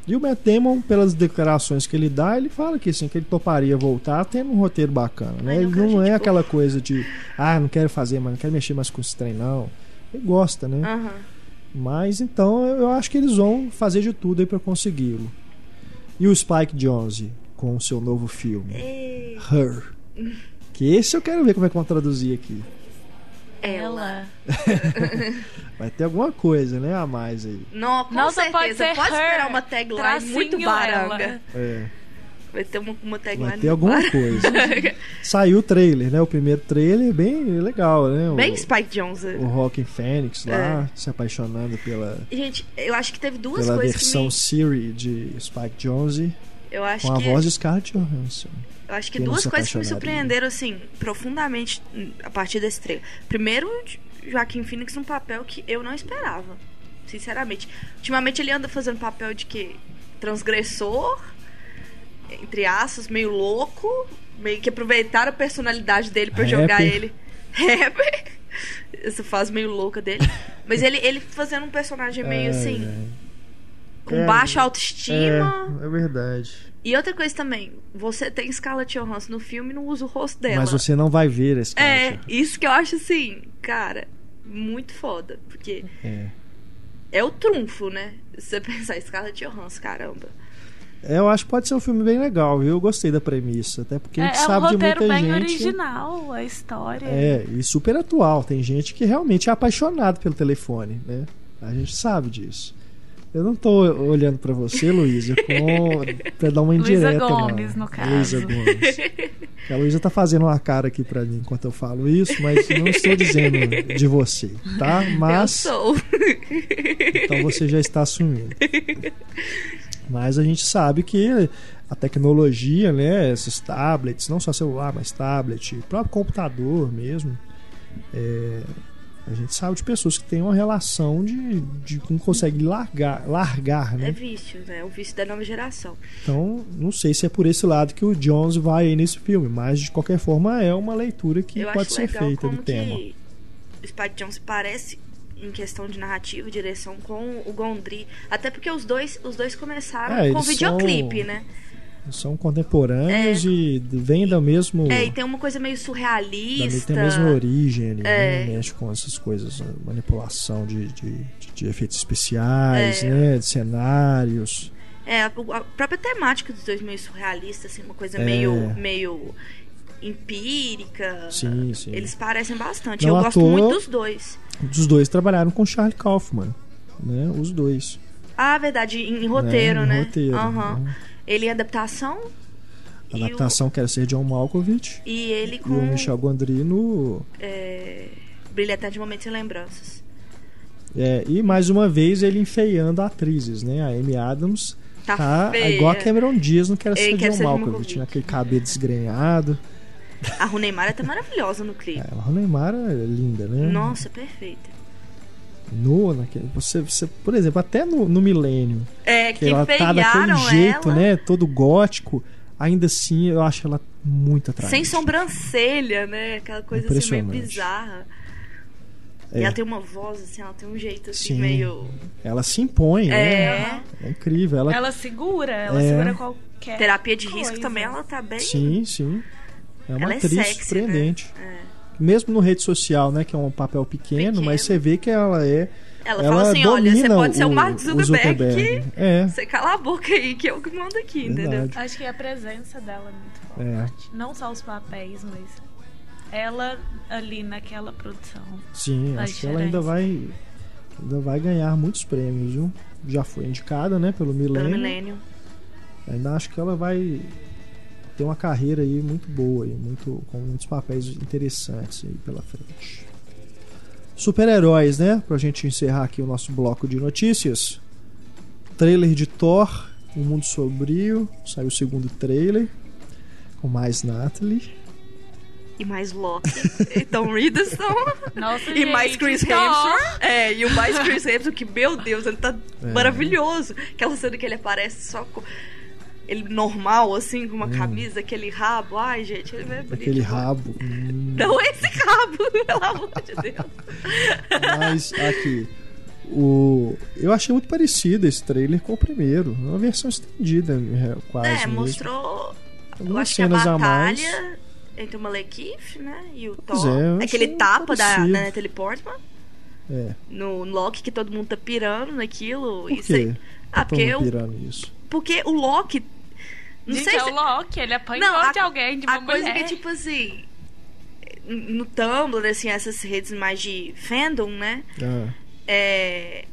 E o Matt Damon, pelas declarações que ele dá, ele fala que assim, que ele toparia voltar tendo um roteiro bacana, né? Ai, Ele não, é aquela coisa de, ah, não quero fazer, mas não quero mexer mais com esse trem, não. Ele gosta, né? Mas então eu acho que eles vão fazer de tudo aí pra consegui-lo. E o Spike Jonze com o seu novo filme, Ei, Her. Que esse eu quero ver como é que vão traduzir aqui. Ela. Vai ter alguma coisa, né, a mais aí. Não, com Nossa, certeza. pode ser esperar her, uma tagline muito baranga. ela. É, Vai ter uma, uma tagline vai ter alguma baranga. coisa. Saiu o trailer, né? O primeiro trailer bem legal, né? O, Bem Spike Jones. o Rockin' Phoenix lá, É. se apaixonando pela, Gente, eu acho que teve duas pela coisas versão que me... Siri de Spike Jonze Eu acho com a que... voz de Scarlett Johansson. Eu acho que Quem duas coisas que me surpreenderam, assim, profundamente a partir desse trailer. Primeiro, Joaquim Phoenix num papel que eu não esperava. Sinceramente. Ultimamente ele anda fazendo papel de que? Transgressor, entre aspas, meio louco, meio que aproveitaram a personalidade dele pra Rapper. jogar ele. Rapper. Essa fase meio louca dele. Mas ele, ele fazendo um personagem meio assim, ai. com É, baixa autoestima. É, é verdade. E outra coisa também, você tem Scarlett Johansson no filme e não usa o rosto dela. Mas você não vai ver esse. É, isso que eu acho assim, cara, muito foda. Porque É. é o trunfo, né? Se você pensar Scarlett Johansson, caramba. É, Eu acho que pode ser um filme bem legal, viu? Eu gostei da premissa. Até porque a É, gente é um sabe de muita bem gente. original, a história. É, e super atual. Tem gente que realmente é apaixonado pelo telefone, né? A gente sabe disso. Eu não tô olhando pra você, Luísa, com... pra dar uma Luísa indireta, Gomes, não. no caso. Luísa Gomes. A Luísa tá fazendo uma cara aqui pra mim enquanto eu falo isso, mas não estou dizendo de você, tá? Mas Eu sou. então você já está assumindo. Mas a gente sabe que a tecnologia, né, esses tablets, não só celular, mas tablet, próprio computador mesmo, é, a gente sabe de pessoas que têm uma relação de, de que não consegue largar, largar, É né? vício, né? É o vício da nova geração. Então, não sei se é por esse lado que o Jones vai aí nesse filme, mas de qualquer forma é uma leitura que eu pode ser feita do tema. o Spike Jones parece em questão de narrativa, direção com o Gondry, até porque os dois, os dois começaram É, com videoclipe, são- né? São contemporâneos e vêm da mesmo É, e tem uma coisa meio surrealista. tem a mesma origem ali, É. né? Mexe com essas coisas, né? manipulação de, de, de- efeitos especiais, É. né? De cenários. É, a, a própria temática dos dois meio surrealista, assim, uma coisa É. meio, meio empírica. Sim, sim. Eles parecem bastante. Não eu gosto muito dos dois. Os dois trabalharam com Charlie Kaufman, né? Os dois. Ah, verdade, em, em roteiro, Em né? roteiro, Aham. né? Ele em adaptação A E o- adaptação que era ser John Malkovich e ele e com o Michel Gondry no... é, Brilha Eterno de Momentos e Lembranças. É, e mais uma vez ele enfeiando atrizes, né? A Amy Adams Tá, tá igual a Cameron Diaz não quer Ei, ser Quero John Ser John Malkovich, Malkovich. naquele cabelo desgrenhado. A Runeimara tá maravilhosa no clipe. É, a Neymar é linda, né? Nossa, perfeita. No, naquele, você, você, por exemplo, até no, no Milênio, É, que que ela tá daquele jeito, ela né? Todo gótico, ainda assim eu acho ela muito atraente. sem sobrancelha, né? Aquela coisa assim meio Impressionante. bizarra. É. E ela tem uma voz, assim, ela tem um jeito assim, Sim. meio. Ela se impõe, né? É. É incrível. Ela, Ela segura, ela É. segura qualquer. Terapia de risco coisa. também, ela tá bem. Sim, sim. É uma Ela é atriz sexy, surpreendente. né? Mesmo no rede social, né? Que é um papel pequeno, Pequeno. mas você vê que ela é. Ela, ela fala assim: olha, você domina pode ser o Mark o Zuckerberg, Zuckerberg. É. Você cala a boca aí, que eu que mando aqui, entendeu? Verdade. Acho que a presença dela é muito É. forte. Não só os papéis, mas ela ali naquela produção. Sim, acho que ela ainda vai. Ainda vai ganhar muitos prêmios, viu? Já foi indicada, né? Pelo Pelo Milênio. milênio. Ainda acho que ela vai ter uma carreira aí muito boa, aí, muito, com muitos papéis interessantes aí pela frente. Super-heróis, né? Pra gente encerrar aqui o nosso bloco de notícias. Trailer de Thor, O Mundo Sombrio, saiu o segundo trailer, com mais Natalie. E mais Loki. e Tom Hiddleston. Nossa, e mais gente, Chris Thor. Hemsworth. É, e o mais Chris Hemsworth, que, meu Deus, ele tá É. maravilhoso. Aquela cena que ele aparece só com. Ele normal, assim, com uma hum. camisa, aquele rabo. Ai, gente, ele é bonito. Aquele rabo. Hum. Não esse rabo, pelo amor de Deus. Mas aqui. O... Eu achei muito parecido esse trailer com o primeiro. Uma versão estendida, quase. É, mesmo. mostrou. Algumas eu acho que a batalha entre o Malekith, né? E o Thor. É, Aquele tapa da, da Natalie Portman. É. No Loki que todo mundo tá pirando naquilo. Por quê? Isso ah, tá porque eu. Pirando isso? Porque o Loki não Gente, sei é se... o Loki, ele apanhou não, a, de alguém, de uma a mulher. coisa que, tipo assim, no Tumblr, assim, essas redes mais de fandom, né? Ah. É...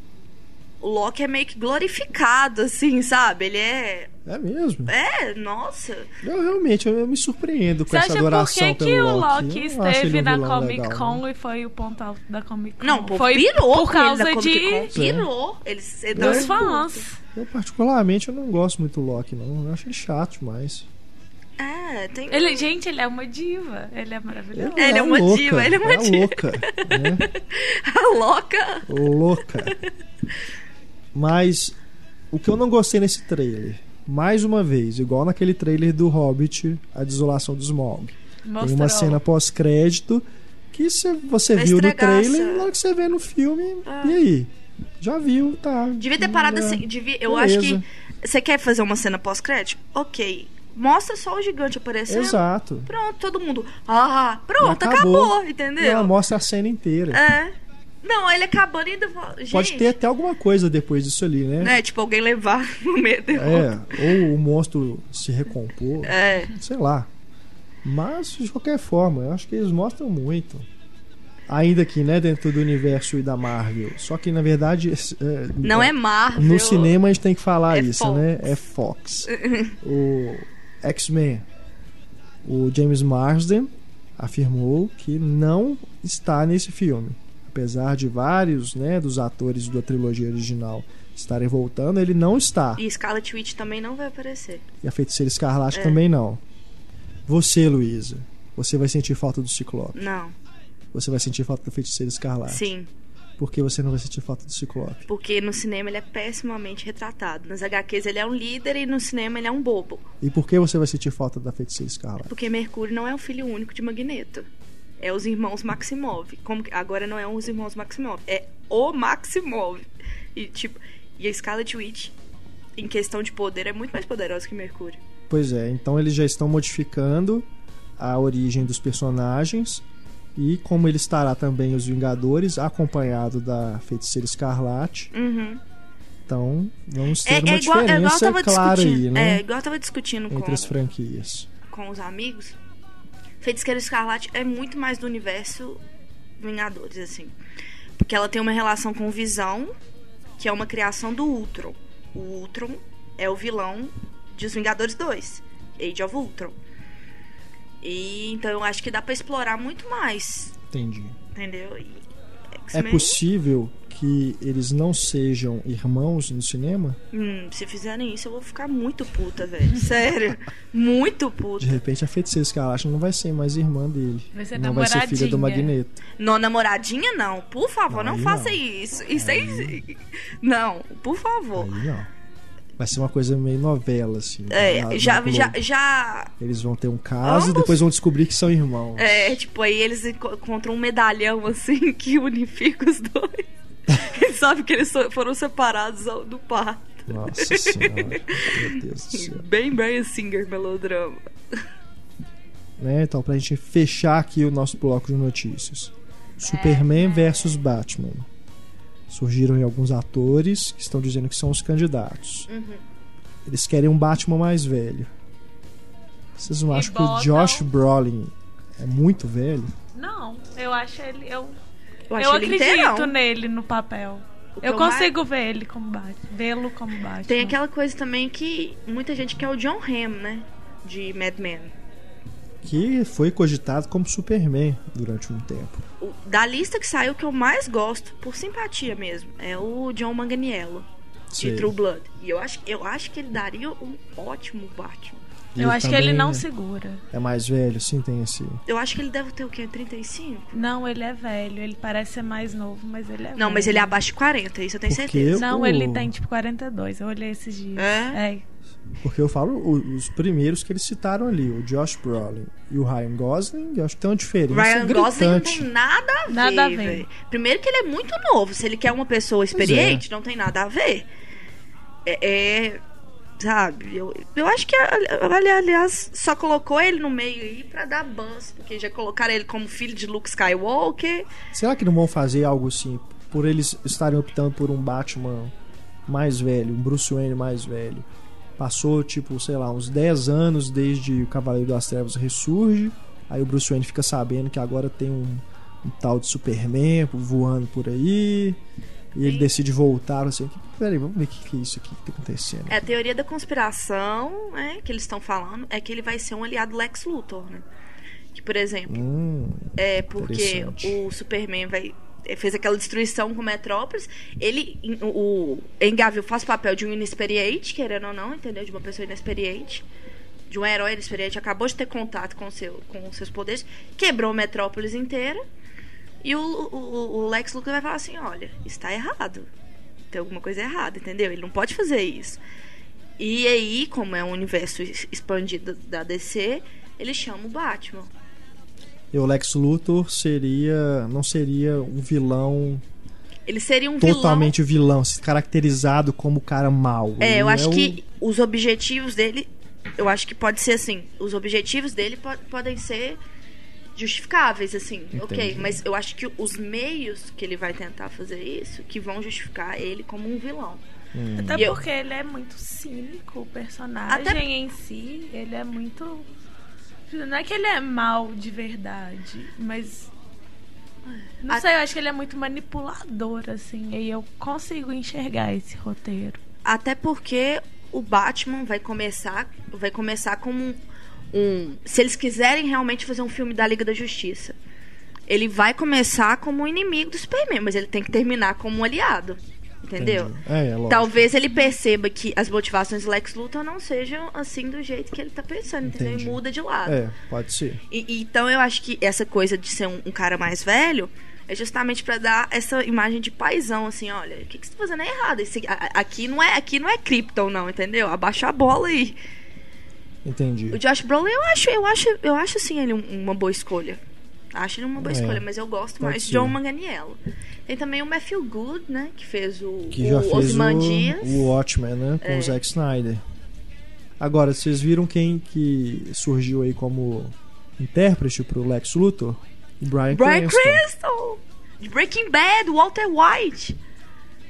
O Loki é meio que glorificado, assim, sabe? Ele é... É mesmo? É, nossa. Eu realmente, eu, eu me surpreendo com Você essa adoração por que que o Loki esteve na Comic legal, Con né? e foi o ponto alto da Comic Con? Não, foi pirou por causa de... Pirou. Eles, dos fãs. Eu, particularmente, eu não gosto muito do Loki, não. Eu acho ele chato demais. É, tem. Ele, gente, ele é uma diva. Ele é maravilhoso. Ele, é, é uma louca, diva, ele é uma é diva. louca. Né? a louca. Louca. Mas o que eu não gostei nesse trailer, mais uma vez, igual naquele trailer do Hobbit, A Desolação dos Smaug. Tem uma cena pós-crédito que se você viu no trailer, logo que você vê no filme, ah. e aí? Já viu, tá. Devia ter parado é, assim. Devia, eu beleza. acho que. Você quer fazer uma cena pós-crédito? Ok. Mostra só o gigante aparecendo. Exato. Pronto, todo mundo. Ah, pronto, acabou. acabou, entendeu? Não, mostra a cena inteira. É. Não, ele acabando ainda. Gente, Pode ter até alguma coisa depois disso ali, né? né? Tipo, alguém levar no meio É, ou o monstro se recompor. É. Sei lá. Mas, de qualquer forma, eu acho que eles mostram muito ainda que né, dentro do universo e da Marvel. Só que na verdade é, não é Marvel. No cinema a gente tem que falar é isso, Fox. né? É Fox. o X-Men, o James Marsden afirmou que não está nesse filme, apesar de vários, né, dos atores da trilogia original estarem voltando, ele não está. E Scarlet Witch também não vai aparecer. E a Feiticeira Escarlate é. também não. Você, Luísa, você vai sentir falta do Ciclope? Não você vai sentir falta do feiticeiro escarlate. Sim. Por que você não vai sentir falta do Ciclope? Porque no cinema ele é pessimamente retratado. Nas HQs ele é um líder e no cinema ele é um bobo. E por que você vai sentir falta da feiticeira escarlate? Porque Mercúrio não é o filho único de Magneto. É os irmãos Maximov. Como que... agora não é os irmãos Maximov, é o Maximov. E tipo, e a Scarlet Witch em questão de poder é muito mais poderosa que Mercúrio. Pois é, então eles já estão modificando a origem dos personagens e como ele estará também os Vingadores, acompanhado da Feiticeira Escarlate. Uhum. Então, vamos ter é, uma é igual, diferença é clara aí, né? É, igual eu tava discutindo entre com, as franquias. Com os amigos. Feiticeira Escarlate é muito mais do universo Vingadores, assim. Porque ela tem uma relação com Visão, que é uma criação do Ultron. O Ultron é o vilão de Os Vingadores 2, Age of Ultron. E então eu acho que dá para explorar muito mais. Entendi. Entendeu? E é possível que eles não sejam irmãos no cinema? Hum, se fizerem isso, eu vou ficar muito puta, velho. Sério. muito puta. De repente a feiticeira Escarlate não vai ser mais irmã dele. Vai ser não vai ser filha do Magneto. Não, namoradinha não. Por favor, não, não faça não. isso. Isso aí... aí... Não, por favor. Aí não. Vai ser uma coisa meio novela, assim. É, na, já, na já, já. Eles vão ter um caso Ambos... e depois vão descobrir que são irmãos. É, tipo, aí eles encontram um medalhão, assim, que unifica os dois. eles sabem que eles foram separados do parto. Nossa senhora. Meu Deus do céu. Bem Brian Singer melodrama. Né, então, pra gente fechar aqui o nosso bloco de notícias. Superman é, versus Batman surgiram aí alguns atores que estão dizendo que são os candidatos. Uhum. Eles querem um Batman mais velho. Vocês não e acham botam... que o Josh Brolin é muito velho? Não, eu acho ele. Eu, eu, eu acredito inteirão. nele no papel. Eu consigo mais... ver ele como Batman. Vê-lo como Batman. Tem aquela coisa também que muita gente quer o John Hamm, né? De Mad Men que foi cogitado como Superman durante um tempo. Da lista que saiu, que eu mais gosto, por simpatia mesmo, é o John Manganiello, de True Blood. E eu acho, eu acho que ele daria um ótimo Batman. Eu acho que ele não segura. É mais velho, sim, tem esse. Eu acho que ele deve ter o quê? 35? Não, ele é velho. Ele parece ser mais novo, mas ele é Não, velho. mas ele é abaixo de 40, isso eu tenho Porque certeza. Não, o- ele tem tipo 42. Eu olhei esses dias. É? É. Porque eu falo os primeiros que eles citaram ali, o Josh Brolin e o Ryan Gosling, eu acho que tem uma diferença Ryan Gosling não gritante. tem nada a ver. Nada a ver. Primeiro que ele é muito novo. Se ele quer uma pessoa experiente, não tem nada a ver. É. é- sabe? Eu, eu acho que, ali- aliás, só colocou ele no meio aí pra dar buzz. Porque já colocaram ele como filho de Luke Skywalker. Será que não vão fazer algo assim, por eles estarem optando por um Batman mais velho, um Bruce Wayne mais velho? Passou, tipo, sei lá, uns 10 anos desde o Cavaleiro das Trevas ressurge. Aí o Bruce Wayne fica sabendo que agora tem um, um tal de Superman voando por aí. E ele Sim. decide voltar, assim, peraí, vamos ver o que, que é isso aqui que tá acontecendo. É, a teoria da conspiração né, que eles estão falando é que ele vai ser um aliado do Lex Luthor, né? Que, por exemplo, Hum, É porque o Superman vai fez aquela destruição com Metrópolis. Ele, o Engaville faz papel de um inexperiente, querendo ou não, entendeu? De uma pessoa inexperiente, de um herói inexperiente, acabou de ter contato com, seu, com seus poderes, quebrou Metrópolis inteira. E o, o, o Lex Luthor vai falar assim: olha, está errado. Tem alguma coisa errada, entendeu? Ele não pode fazer isso. E aí, como é um universo expandido da DC, ele chama o Batman. E o Lex Luthor seria. não seria um vilão Ele seria um vilão totalmente vilão, se caracterizado como o cara mau. É, eu acho o- que os objetivos dele. Eu acho que pode ser assim. Os objetivos dele po- podem ser justificáveis, assim. Ok, Entendi. mas eu acho que os meios que ele vai tentar fazer isso que vão justificar ele como um vilão. Até E eu- porque ele é muito cínico, o personagem Até- em si, ele é muito. Não é que ele é mal de verdade, mas. Não sei, eu acho que ele é muito manipulador, assim. E eu consigo enxergar esse roteiro. Até porque o Batman vai começar, vai começar como um, um- se eles quiserem realmente fazer um filme da Liga da Justiça, ele vai começar como um inimigo do Superman, mas ele tem que terminar como um aliado, entendeu? É, é. Talvez ele perceba que as motivações do Lex Luthor não sejam assim do jeito que ele tá pensando, entendeu? Entendi. E muda de lado. É, pode ser. E- então eu acho que essa coisa de ser um, um cara mais velho é justamente pra dar essa imagem de paizão, assim, olha, o que, que você tá fazendo é errado. Esse- a- aqui não é aqui não é Krypton, não, entendeu? Abaixa a bola aí. Entendi. O Josh Brolin, eu acho, eu acho, eu acho assim ele um- uma boa escolha. Acho ele uma boa É, escolha, mas eu gosto pode mais de. John Manganiello. Tem também o Matthew Good, né, que fez o, Que já o fez o, Ozymandias. o Watchmen, né? Com É. o Zack Snyder. Agora, vocês viram quem que surgiu aí como intérprete pro Lex Luthor? O Brian, Brian Cranston. De Breaking Bad, Walter White.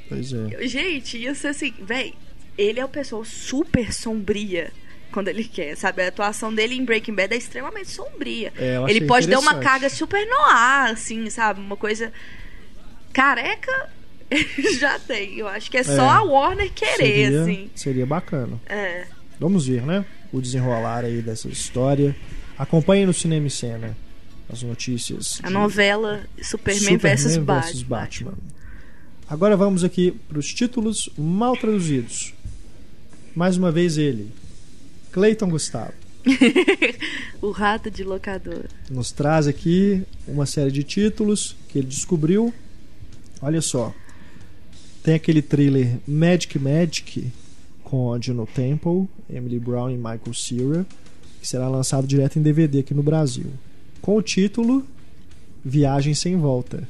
Pois é. Gente, ser assim, véi, ele é uma pessoa super sombria quando ele quer, sabe? A atuação dele em Breaking Bad é extremamente sombria. É, ele pode dar uma carga super noir, assim, sabe? Uma coisa careca ele já tem. Eu acho que é, só É. a Warner querer, seria, assim. seria bacana. É. Vamos ver, né? O desenrolar aí dessa história. Acompanhe no Cinema e Cena as notícias. A novela Superman, Superman versus Batman. Batman. Agora vamos aqui para os títulos mal traduzidos. Mais uma vez ele, Cleiton Gustavo, o rato de locador. nos traz aqui uma série de títulos que ele descobriu. Olha só, tem aquele thriller Magic Magic com Juno Temple, Emily Brown e Michael Cera, que será lançado direto em DVD aqui no Brasil, com o título Viagem sem Volta.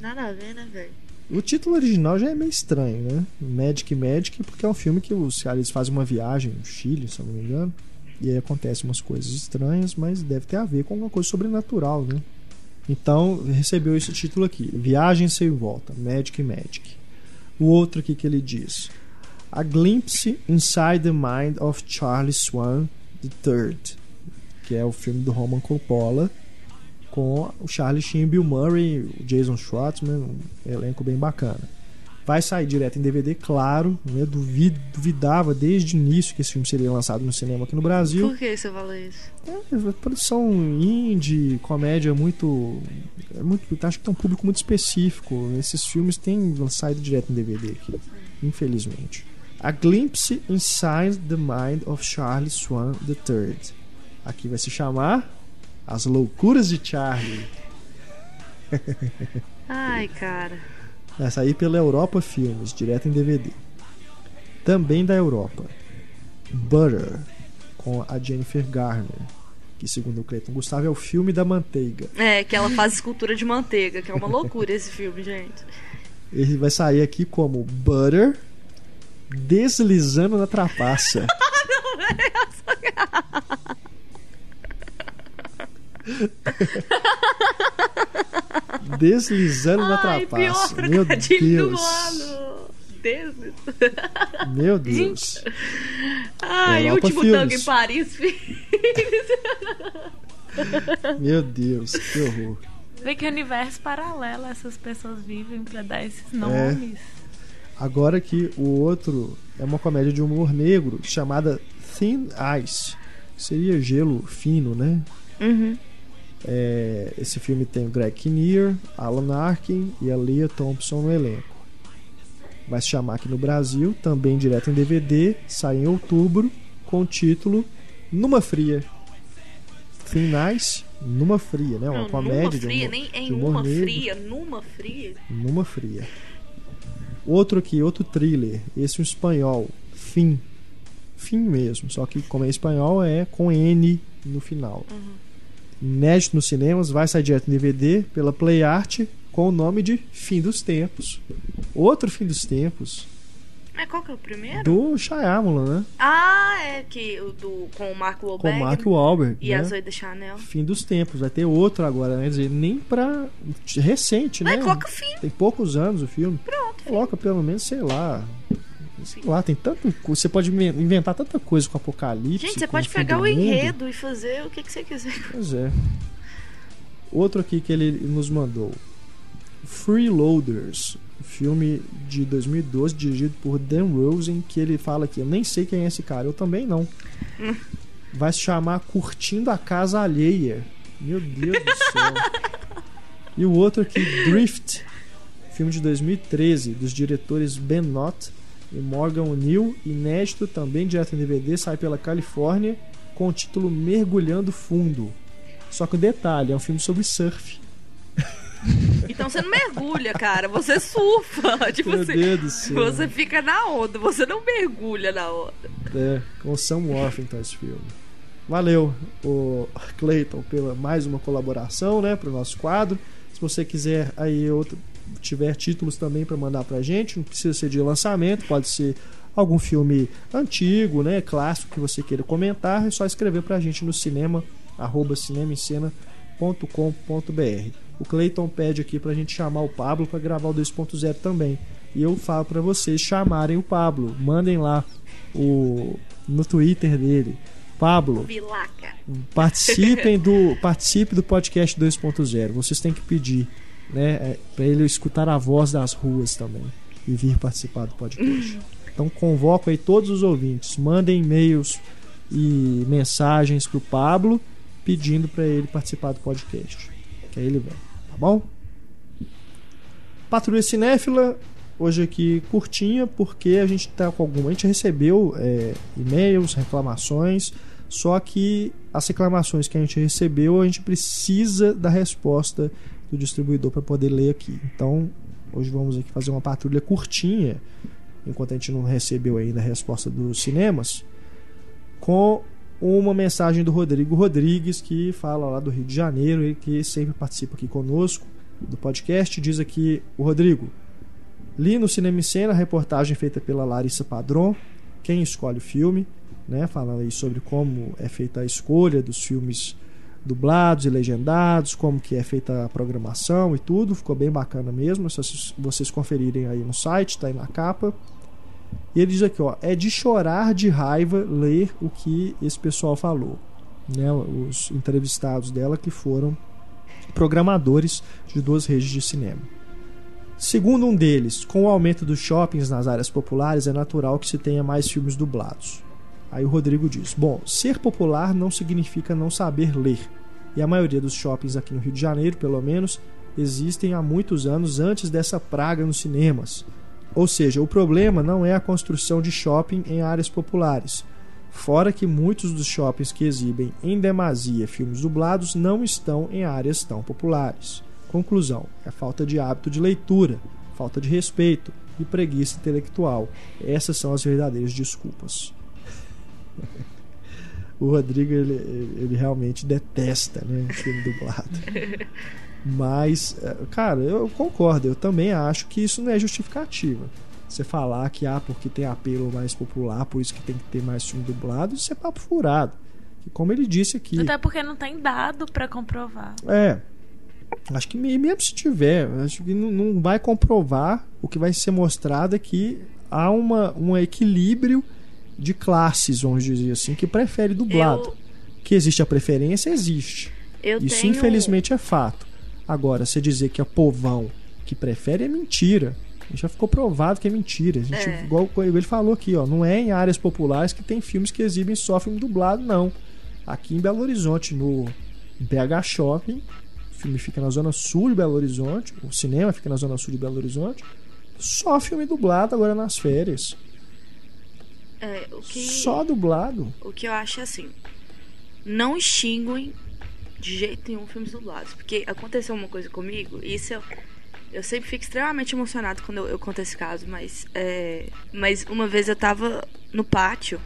Nada a ver, né, velho? O título original já é meio estranho, né? Magic Magic, porque é um filme que os caras fazem uma viagem no Chile, se eu não me engano. E aí acontecem umas coisas estranhas, mas deve ter a ver com alguma coisa sobrenatural, né? Então, recebeu esse título aqui: Viagem sem volta, Magic Magic. O outro aqui que ele diz: A Glimpse Inside the Mind of Charlie Swan III, que é o filme do Roman Coppola com o Charlie Sheen, Bill Murray, o Jason Schwartzman, um elenco bem bacana. Vai sair direto em DVD, claro. Né? Duvid, duvidava desde o início que esse filme seria lançado no cinema aqui no Brasil. Por que você fala isso? É, produção indie, comédia muito, é muito. Acho que tem um público muito específico. Esses filmes têm saído direto em DVD aqui, infelizmente. A Glimpse Inside the Mind of Charlie Swan III. Aqui vai se chamar As Loucuras de Charlie. Ai, cara. Vai sair pela Europa Filmes, direto em DVD. Também da Europa. Butter, com a Jennifer Garner. Que, segundo o Cleiton Gustavo, é o filme da manteiga. É, que ela faz escultura de manteiga, que é uma loucura esse filme, gente. Ele vai sair aqui como Butter deslizando na trapaça. deslizando Ai, na trapaça. Pior Meu trocadilho Deus. do ano. Desliz. Meu Deus. Ai, Europa último Filmes. tango em Paris, filho. Meu Deus, que horror. Vê que universo paralelo essas pessoas vivem pra dar É. esses nomes. Agora que o outro é uma comédia de humor negro chamada Thin Ice. Seria gelo fino, né? Uhum. É, esse filme tem o Greg Kinnear, Alan Arkin e a Leah Thompson no elenco. Vai se chamar aqui no Brasil, também direto em DVD, sai em outubro, com o título Numa Fria. Thin Ice, Numa Fria, né? Uma Não, comédia numa de fria, humor, nem de em humor uma negro. fria, numa fria. Numa fria. Outro aqui, outro thriller. Esse é um espanhol. Fim. Fim mesmo. Só que como é espanhol, é com N no final. Inédito nos cinemas, vai sair direto em DVD pela Play Art com o nome de Fim dos Tempos. Outro Fim dos Tempos Mas qual que é o primeiro? do Shyamalan, né? Ah, é que o do com o Mark Com Wahlberg Mark Wahlberg. e né? a Zoe da Chanel. Fim dos Tempos. Vai ter outro agora, né? Quer dizer, nem pra... Recente, Mas né? coloca fim. Tem poucos anos o filme. Pronto. Coloca pelo menos, sei lá. Sei lá, tem tanto. Você pode inven- inventar tanta coisa com apocalipse. Gente, você pode pegar o enredo e fazer o que, que você quiser. Pois é. Outro aqui que ele nos mandou: Freeloaders, filme de 2012 dirigido por Dan Rosen, que ele fala aqui, eu nem sei quem é esse cara, eu também não. Vai se chamar Curtindo a Casa Alheia. Meu Deus do céu. E o outro aqui, Drift, filme de 2013, dos diretores Ben Knott e Morgan O'Neill, inédito também direto em DVD, sai pela Califórnia com o título Mergulhando Fundo. Só que o detalhe, é um filme sobre surf. Então você não mergulha, cara. Você surfa. Tipo Meu assim. Deus do céu. Você fica na onda, você não mergulha na onda. É, com o Sam Worthington esse filme. Valeu, o Clayton, pela mais uma colaboração, né, para o nosso quadro. Se você quiser aí outro, tiver títulos também para mandar pra gente, não precisa ser de lançamento, pode ser algum filme antigo, né, clássico que você queira comentar, é só escrever pra gente no cinema arroba cinemaencena.com.br. O Clayton pede aqui pra gente chamar o Pablo para gravar o 2.0 também. E eu falo para vocês chamarem o Pablo, mandem lá o no Twitter dele. Pablo, Vilaca. participem do participe do podcast 2.0. Vocês têm que pedir, né, para ele escutar a voz das ruas também e vir participar do podcast. Então convoco aí todos os ouvintes, mandem e-mails e mensagens pro Pablo pedindo para ele participar do podcast. Que aí ele vem, tá bom? Patrulha Cinéfila, hoje aqui curtinha, porque a gente tá com alguma. A gente recebeu é, e-mails, reclamações, só que as reclamações que a gente recebeu, a gente precisa da resposta do distribuidor para poder ler aqui. Então, hoje vamos aqui fazer uma patrulha curtinha, enquanto a gente não recebeu ainda a resposta dos cinemas, com uma mensagem do Rodrigo Rodrigues, que fala lá do Rio de Janeiro e que sempre participa aqui conosco do podcast. Diz aqui o Rodrigo. Li no Cinema em Cena a reportagem feita pela Larissa Padron, quem escolhe o filme, né, falando aí sobre como é feita a escolha dos filmes dublados e legendados, como que é feita a programação e tudo, ficou bem bacana mesmo, se vocês- conferirem aí no site, tá aí na capa. E ele diz aqui, ó, é de chorar de raiva ler o que esse pessoal falou, né, os entrevistados dela que foram programadores de duas redes de cinema. Segundo um deles, com o aumento dos shoppings nas áreas populares, é natural que se tenha mais filmes dublados. Aí o Rodrigo diz: Bom, ser popular não significa não saber ler. E a maioria dos shoppings aqui no Rio de Janeiro, pelo menos, existem há muitos anos antes dessa praga nos cinemas. Ou seja, o problema não é a construção de shopping em áreas populares. Fora que muitos dos shoppings que exibem em demasia filmes dublados não estão em áreas tão populares. Conclusão: é falta de hábito de leitura, falta de respeito e preguiça intelectual. Essas são as verdadeiras desculpas. O Rodrigo ele, ele realmente detesta né, filme dublado. Mas, é, cara, eu concordo. Eu também acho que isso não é justificativa. Você falar que, ah, porque tem apelo mais popular, por isso que tem que ter mais filme dublado, isso é papo furado. E como ele disse aqui. Até porque não tem dado para comprovar. É. Acho que mesmo se tiver, acho que não, não vai comprovar. O que vai ser mostrado é que há uma, um equilíbrio de classes, vamos dizer assim, que prefere dublado. Eu... Que existe a preferência, existe. Eu Isso, tenho... infelizmente, é fato. Agora, você dizer que é povão que prefere é mentira. Já ficou provado que é mentira. A gente, é. Igual ele falou aqui, ó, não é em áreas populares que tem filmes que exibem só filme dublado, não. Aqui em Belo Horizonte, no BH Shopping, o filme fica na zona sul de Belo Horizonte, o cinema fica na zona sul de Belo Horizonte, só filme dublado agora nas férias. É, que, só dublado. O que eu acho é assim, não extinguem de jeito nenhum filmes dublados. Porque aconteceu uma coisa comigo, e isso eu, eu sempre fico extremamente emocionado quando eu, eu conto esse caso, mas, é, mas uma vez eu tava no pátio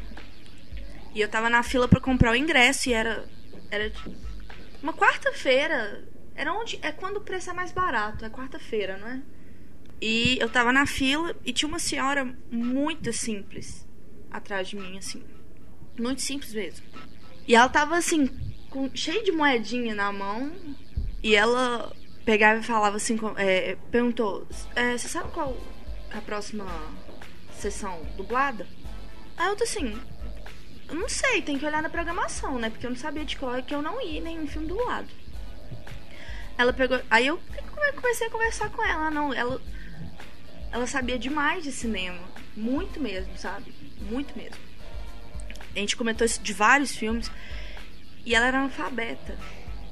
e eu tava na fila para comprar o ingresso e era, era uma quarta-feira. Era onde. É quando o preço é mais barato, é quarta-feira, não é? E eu tava na fila e tinha uma senhora muito simples atrás de mim, assim. Muito simples mesmo. E ela tava assim, com, cheio de moedinha na mão e ela pegava e falava assim, é, perguntou, é, você sabe qual a próxima sessão dublada? Aí eu tô assim, eu não sei, tem que olhar na programação, né? Porque eu não sabia de qual é que eu não ia nenhum filme dublado. Ela pegou. Aí eu comecei a conversar com ela, não, ela. Ela sabia demais de cinema. Muito mesmo, sabe? Muito mesmo. A gente comentou isso de vários filmes. E ela era analfabeta.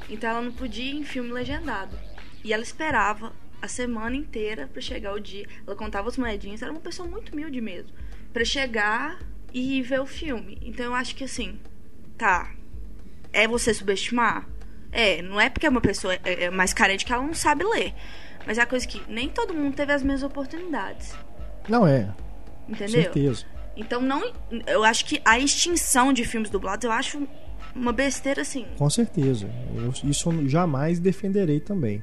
Então ela não podia ir em filme legendado. E ela esperava a semana inteira para chegar o dia. Ela contava as moedinhas, era uma pessoa muito humilde mesmo. para chegar e ver o filme. Então eu acho que assim, tá. É você subestimar? É, não é porque é uma pessoa é, é mais carente que ela não sabe ler. Mas é a coisa que nem todo mundo teve as mesmas oportunidades. Não é. Entendeu? Com certeza. Então não. Eu acho que a extinção de filmes dublados eu acho uma besteira assim. Com certeza. Eu, isso eu jamais defenderei também.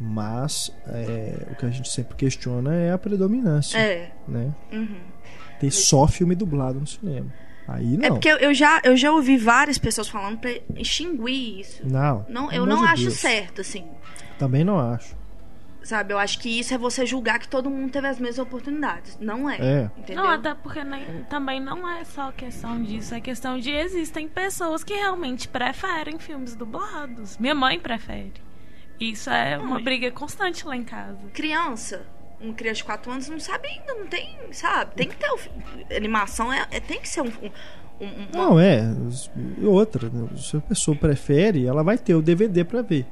Mas é, o que a gente sempre questiona é a predominância. É. Né? Uhum. Ter só filme dublado no cinema. Aí não. É porque eu já, eu já ouvi várias pessoas falando pra extinguir isso. Não. não eu não acho Deus. certo, assim. Também não acho. Sabe, eu acho que isso é você julgar que todo mundo teve as mesmas oportunidades. Não é. é. Entendeu? Não, até porque nem, também não é só questão disso. É questão de existem pessoas que realmente preferem filmes dublados. Minha mãe prefere. Isso é uma briga constante lá em casa. Criança, uma criança de 4 anos não sabe ainda, não tem, sabe? Tem que ter o, animação, é, é, tem que ser um, um, um Não, é. Outra, né? se a pessoa prefere, ela vai ter o DVD para ver.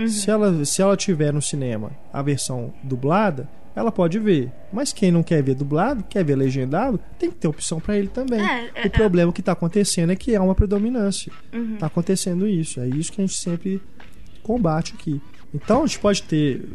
Uhum. Se, ela, se ela tiver no cinema a versão dublada, ela pode ver. Mas quem não quer ver dublado, quer ver legendado, tem que ter opção para ele também. É, é, o problema que está acontecendo é que há uma predominância. Está uhum. acontecendo isso. É isso que a gente sempre combate aqui. Então a gente pode ter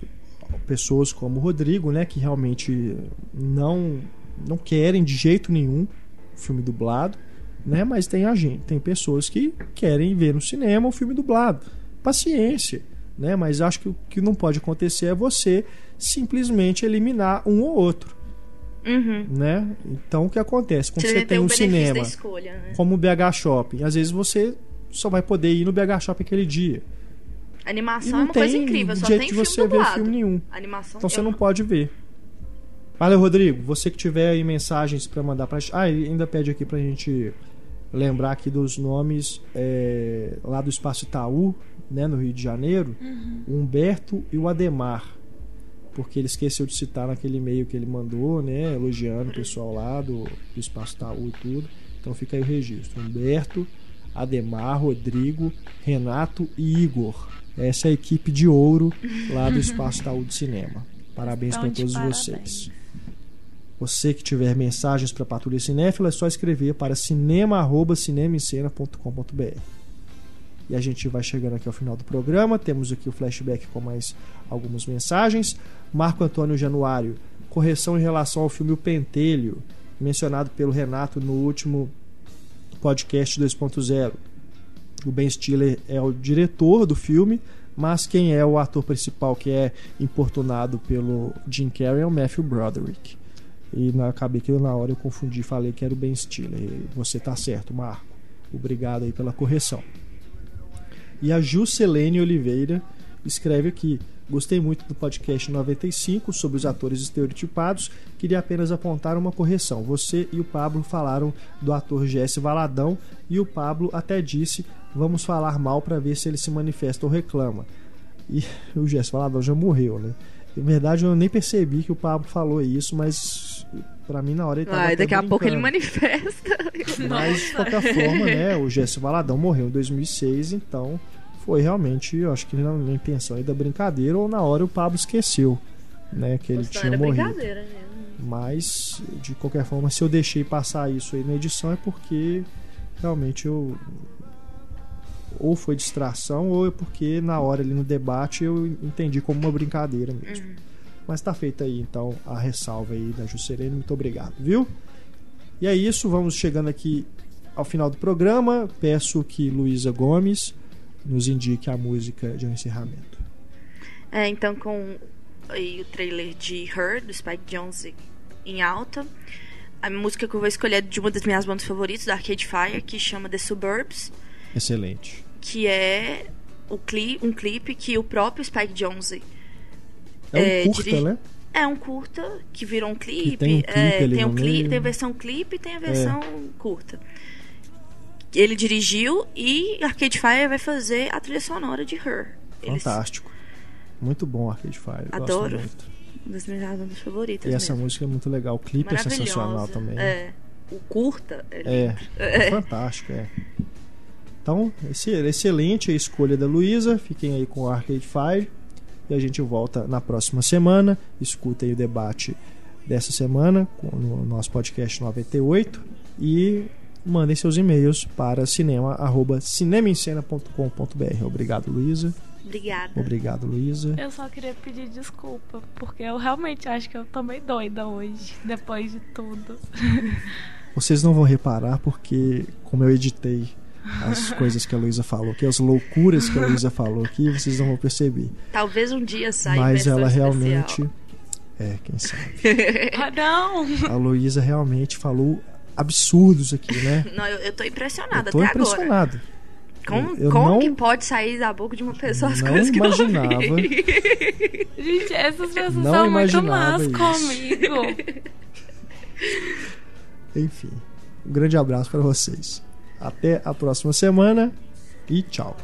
pessoas como o Rodrigo, né, que realmente não não querem de jeito nenhum filme dublado, né? Mas tem a gente, tem pessoas que querem ver no cinema o filme dublado. Paciência né? Mas acho que o que não pode acontecer é você simplesmente eliminar um ou outro. Uhum. Né? Então o que acontece? Quando você, você tem um cinema escolha, né? como o BH Shopping, às vezes você só vai poder ir no BH Shopping aquele dia. A animação é uma coisa incrível, só tem de filme você dublado. ver filme nenhum. Animação então você não pode ver. Valeu, Rodrigo. Você que tiver aí mensagens para mandar pra gente. Ah, ele ainda pede aqui pra gente lembrar aqui dos nomes é, lá do Espaço Itaú, né, no Rio de Janeiro, uhum. o Humberto e o Ademar. Porque ele esqueceu de citar naquele e-mail que ele mandou, né, elogiando o pessoal lá do, do Espaço Taú e tudo. Então fica aí o registro. Humberto, Ademar, Rodrigo, Renato e Igor. Essa é a equipe de ouro lá do Espaço Taú de Cinema. Parabéns para todos parabéns. vocês. Você que tiver mensagens para a Patrulha Cinéfila, é só escrever para cinema@cinemascena.com.br. E a gente vai chegando aqui ao final do programa. Temos aqui o flashback com mais algumas mensagens. Marco Antônio Januário, correção em relação ao filme O Pentelho, mencionado pelo Renato no último podcast 2.0. O Ben Stiller é o diretor do filme, mas quem é o ator principal que é importunado pelo Jim Carrey é o Matthew Broderick. E na, acabei que na hora eu confundi falei que era o Ben Stiller. Você tá certo, Marco. Obrigado aí pela correção. E a Juscelene Oliveira escreve aqui: Gostei muito do podcast 95 sobre os atores estereotipados. Queria apenas apontar uma correção. Você e o Pablo falaram do ator Jesse Valadão e o Pablo até disse: vamos falar mal para ver se ele se manifesta ou reclama. E o Jesse Valadão já morreu, né? Na verdade, eu nem percebi que o Pablo falou isso, mas para mim na hora ele tava Ai, daqui a brincando. pouco ele manifesta. Mas de qualquer forma, né, o Jesse Valadão morreu em 2006, então foi realmente, eu acho que na, na intenção aí da brincadeira ou na hora o Pablo esqueceu, né, que ele Nossa, tinha morrido. Mas de qualquer forma, se eu deixei passar isso aí na edição é porque realmente eu ou foi distração ou é porque na hora ali no debate eu entendi como uma brincadeira mesmo. Mas tá feita aí então a ressalva aí da Juscelene, muito obrigado, viu? E é isso, vamos chegando aqui ao final do programa. Peço que Luísa Gomes nos indique a música de um encerramento. É, então com aí, o trailer de Her, do Spike Jonze em alta. A música que eu vou escolher é de uma das minhas bandas favoritas, da Arcade Fire, que chama The Suburbs, Excelente. que é o cli um clipe que o próprio Spike Jonze É um É, curta, dirige- né? é um curta que virou um clipe. tem um clipe é, tem, um clipe. É. tem a versão clipe e tem a versão curta. Ele dirigiu e Arcade Fire vai fazer a trilha sonora de Her. Eles- Fantástico. Muito bom Arcade Fire. Adoro. Uma das minhas bandas favoritas. E essa mesmo. música é muito legal. O clipe é sensacional também. É. O curta é É, lindo. é fantástico, é. Então, esse- excelente a escolha da Luísa. Fiquem aí com o Arcade Fire. E a gente volta na próxima semana. Escutem o debate dessa semana com- no nosso podcast 98. E mandem seus e-mails para cinema, arroba cinemaencena.com.br. Obrigado, Luísa. Obrigada. Obrigado, Luísa. Eu só queria pedir desculpa, porque eu realmente acho que eu tô meio doida hoje, depois de tudo. Vocês não vão reparar porque, como eu editei as coisas que a Luísa falou aqui, as loucuras que a Luísa falou aqui, vocês não vão perceber. Talvez um dia saia Mas ela especial. realmente. É, quem sabe. Ah, não! A Luísa realmente falou absurdos aqui, né? Não, eu, eu tô impressionada Eu tô até agora. impressionado. Como, Eu- eu como não- que pode sair da boca de uma pessoa as Não coisas que imaginava. eu ouvi? Gente, essas pessoas Não são muito más isso. comigo. Enfim, um grande abraço para vocês. Até a próxima semana e tchau.